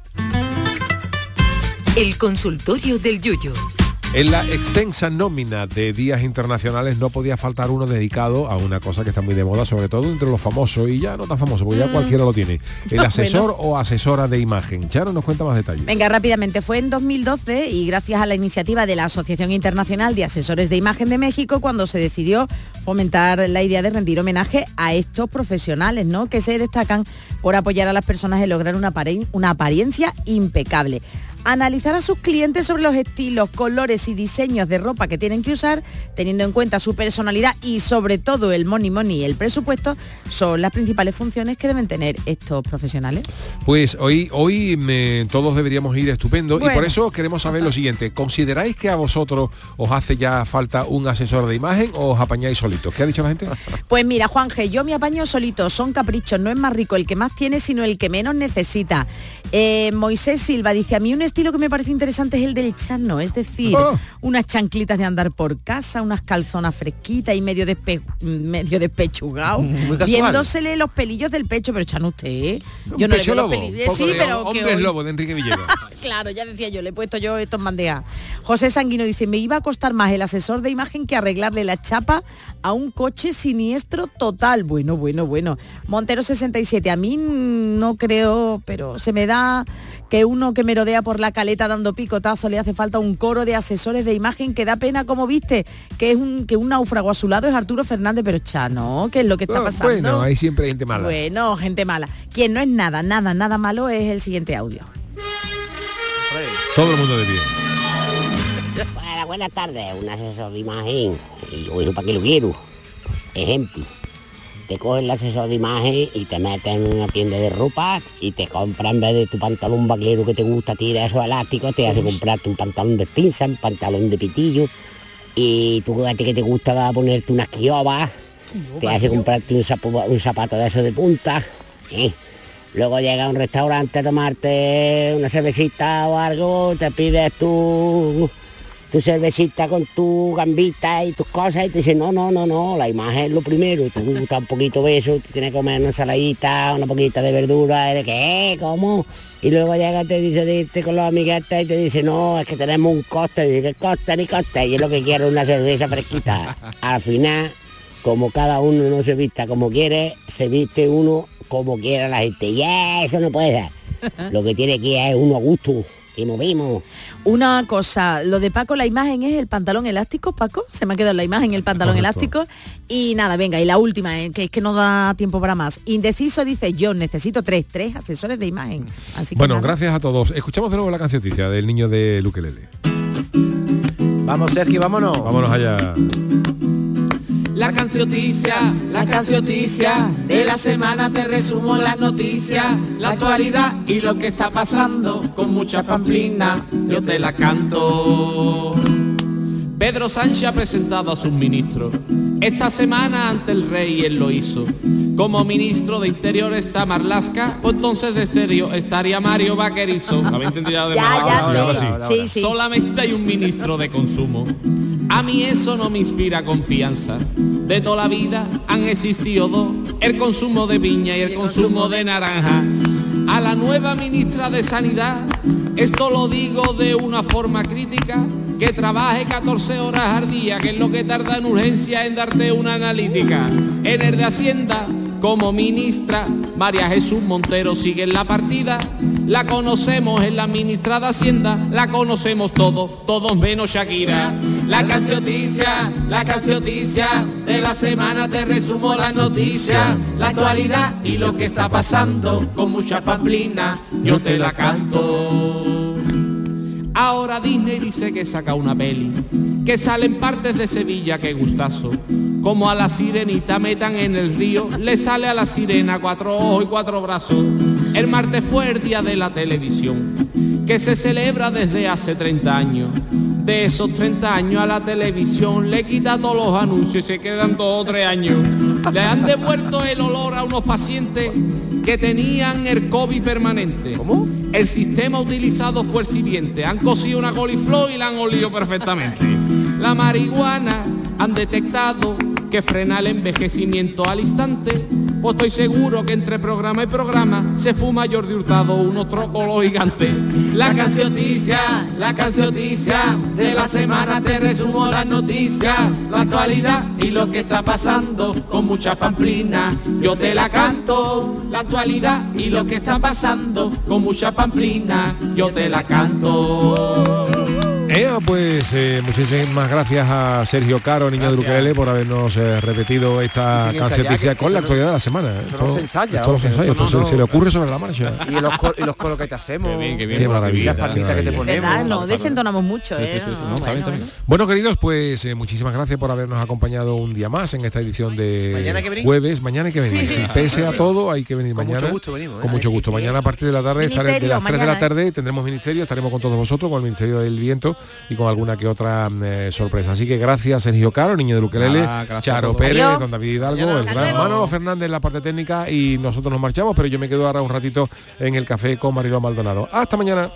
El consultorio del Yuyu. En la extensa nómina de días internacionales no podía faltar uno dedicado a una cosa que está muy de moda, sobre todo entre los famosos y ya no tan famosos, porque ya Mm. cualquiera lo tiene. El Bueno. asesor o asesora de imagen. Charo nos cuenta más detalles. Venga, rápidamente. Fue en 2012 y gracias a la iniciativa de la Asociación Internacional de Asesores de Imagen de México cuando se decidió fomentar la idea de rendir homenaje a estos profesionales, ¿no? Que se destacan por apoyar a las personas en lograr una apariencia impecable. Analizar a sus clientes sobre los estilos, colores y diseños de ropa que tienen que usar, teniendo en cuenta su personalidad y sobre todo el money money y el presupuesto, son las principales funciones que deben tener estos profesionales. Pues hoy, hoy me- todos deberíamos ir estupendo y por eso queremos saber lo siguiente. ¿Consideráis que a vosotros os hace ya falta un asesor de imagen o os apañáis solitos? ¿Qué ha dicho la gente? Pues mira, Juanje, yo me apaño solito, son caprichos, no es más rico el que más tiene, sino el que menos necesita. Eh, Moisés Silva dice, a mí un estilo que me parece interesante es el del chano, es decir, Oh. unas chanclitas de andar por casa, unas calzonas fresquitas y medio, despe medio despechugado, casual. viéndosele los pelillos del pecho, pero chano usted, ¿eh? Yo no le veo los pelillos. poco Sí, de pero que Hombres hoy- lobo de Enrique Villegas. Claro, ya decía yo, le he puesto yo estos bandejas. José Sanguino dice, me iba a costar más el asesor de imagen que arreglarle la chapa a un coche siniestro total. Bueno, bueno, bueno. Montero 67, a mí no creo, pero se me da que uno que merodea por la caleta dando picotazo le hace falta un coro de asesores de imagen que da pena como viste, que es un que un náufrago a su lado es Arturo Fernández, pero chano, ¿qué es lo que está pasando? Bueno, hay siempre gente mala. Bueno, gente mala. Quien no es nada, nada, nada malo es el siguiente audio. Todo el mundo de pie. Bueno, buenas tardes, un asesor de imagen. Y yo digo, ¿para qué lo quiero? Ejemplo, te coges el asesor de imagen y te metes en una tienda de ropa y te compras en vez de tu pantalón vaquero que te gusta a ti de esos elásticos, te hace comprarte un pantalón de pinza, un pantalón de pitillo. Y tú a ti que te gusta va a ponerte unas quiobas, te hace comprarte un, sapo- un zapato de esos de punta. ¿eh? Luego llega a un restaurante a tomarte una cervecita o algo, te pides tu, tu cervecita con tu gambita y tus cosas y te dice, no, no, no, no, la imagen es lo primero, te gusta un poquito de eso, te tienes que comer una ensaladita, una poquita de verdura, ¿eres? ¿Cómo? Y luego llega, te dice de irte con los amiguetes y te dice, no, es que tenemos un coste, y dice, ¿qué coste ni coste? Y es lo que quiero, una cerveza fresquita. Al final, como cada uno no se vista como quiere, se viste uno como quiera la gente. Y eso no puede ser. Lo que tiene que es uno a gusto, que movimos. Una cosa, lo de Paco, la imagen es el pantalón elástico, Paco, se me ha quedado la imagen el pantalón Correcto. elástico. Y nada, venga, y la última, eh, que es que no da tiempo para más. Indeciso dice, yo necesito tres, tres asesores de imagen. Así que Bueno, nada. gracias a todos. Escuchamos de nuevo la cancioticia del niño de Luquelele. Vamos, Sergio, vámonos. Vámonos allá. La cancioticia, la cancioticia de la semana te resumo las noticias, la actualidad y lo que está pasando con mucha pamplina, yo te la canto. Pedro Sánchez ha presentado a sus ministros. Esta semana ante el rey él lo hizo. Como ministro de Interior está Marlasca, o entonces de Exterior estaría Mario Vaquerizo. ¿Lo habéis entendido de Ya, Marlaska? ya, Ahora, ahora sí. sí. sí, sí. Solamente hay un ministro de consumo. A mí eso no me inspira confianza. De toda la vida han existido dos, el consumo de piña y el consumo de naranja. A la nueva ministra de Sanidad, esto lo digo de una forma crítica, que trabaje 14 horas al día, que es lo que tarda en urgencia en darte una analítica. En el de Hacienda, como ministra, María Jesús Montero sigue en la partida. La conocemos en la ministra de Hacienda, la conocemos todos, todos menos Shakira. La cancioticia, la cancioticia, de la semana te resumo las noticias, la actualidad y lo que está pasando con mucha pamplina, yo te la canto. Ahora Disney dice que saca una peli, que salen partes de Sevilla, que gustazo. Como a la sirenita metan en el río, le sale a la sirena cuatro ojos y cuatro brazos. El martes fue el día de la televisión, que se celebra desde hace 30 años. De esos 30 años a la televisión le quita todos los anuncios y se quedan dos o tres años. Le han devuelto el olor a unos pacientes que tenían el COVID permanente. ¿Cómo? El sistema utilizado fue el siguiente. Han cosido una coliflor y la han olido perfectamente. La marihuana han detectado que frena el envejecimiento al instante. Pues estoy seguro que entre programa y programa se fuma Jordi Hurtado unos trocos gigantes. La cancioticia, la cancioticia de la semana te resumo las noticias, la actualidad y lo que está pasando con mucha pamplina. Yo te la canto, la actualidad y lo que está pasando con mucha pamplina. Yo te la canto. Ea, pues eh, muchísimas gracias a Sergio Caro, niño de Ukelele, por habernos eh, repetido esta que con la no- actualidad de la semana. ¿eh? esto no se ensaya, esto no se ensaya, esto no- se, se le ocurre sobre la marcha. Y los, cor- y los coros que te hacemos. Qué maravilla. Las palmitas que te qué maravilla. ¿Verdad? ponemos. No desentonamos mucho, ¿eh? No, bueno, bueno. Bueno, queridos, pues eh, muchísimas gracias por habernos acompañado un día más en esta edición de jueves. Mañana hay que venir. Pese a todo, hay que venir Con mañana. mucho gusto venimos, ¿eh? Con mucho gusto. Mañana a partir de la tarde, estaré- de las 3 de la ¿eh? tarde, tendremos ministerio, estaremos con todos vosotros, con el Ministerio del Viento y con alguna que otra eh, sorpresa. Así que gracias Sergio Caro, niño de a Charo. Pérez, Adiós. don David Hidalgo, el gran. Manolo Fernández en la parte técnica y nosotros nos marchamos, pero yo me quedo ahora un ratito en el café con Mariló Maldonado. Hasta mañana.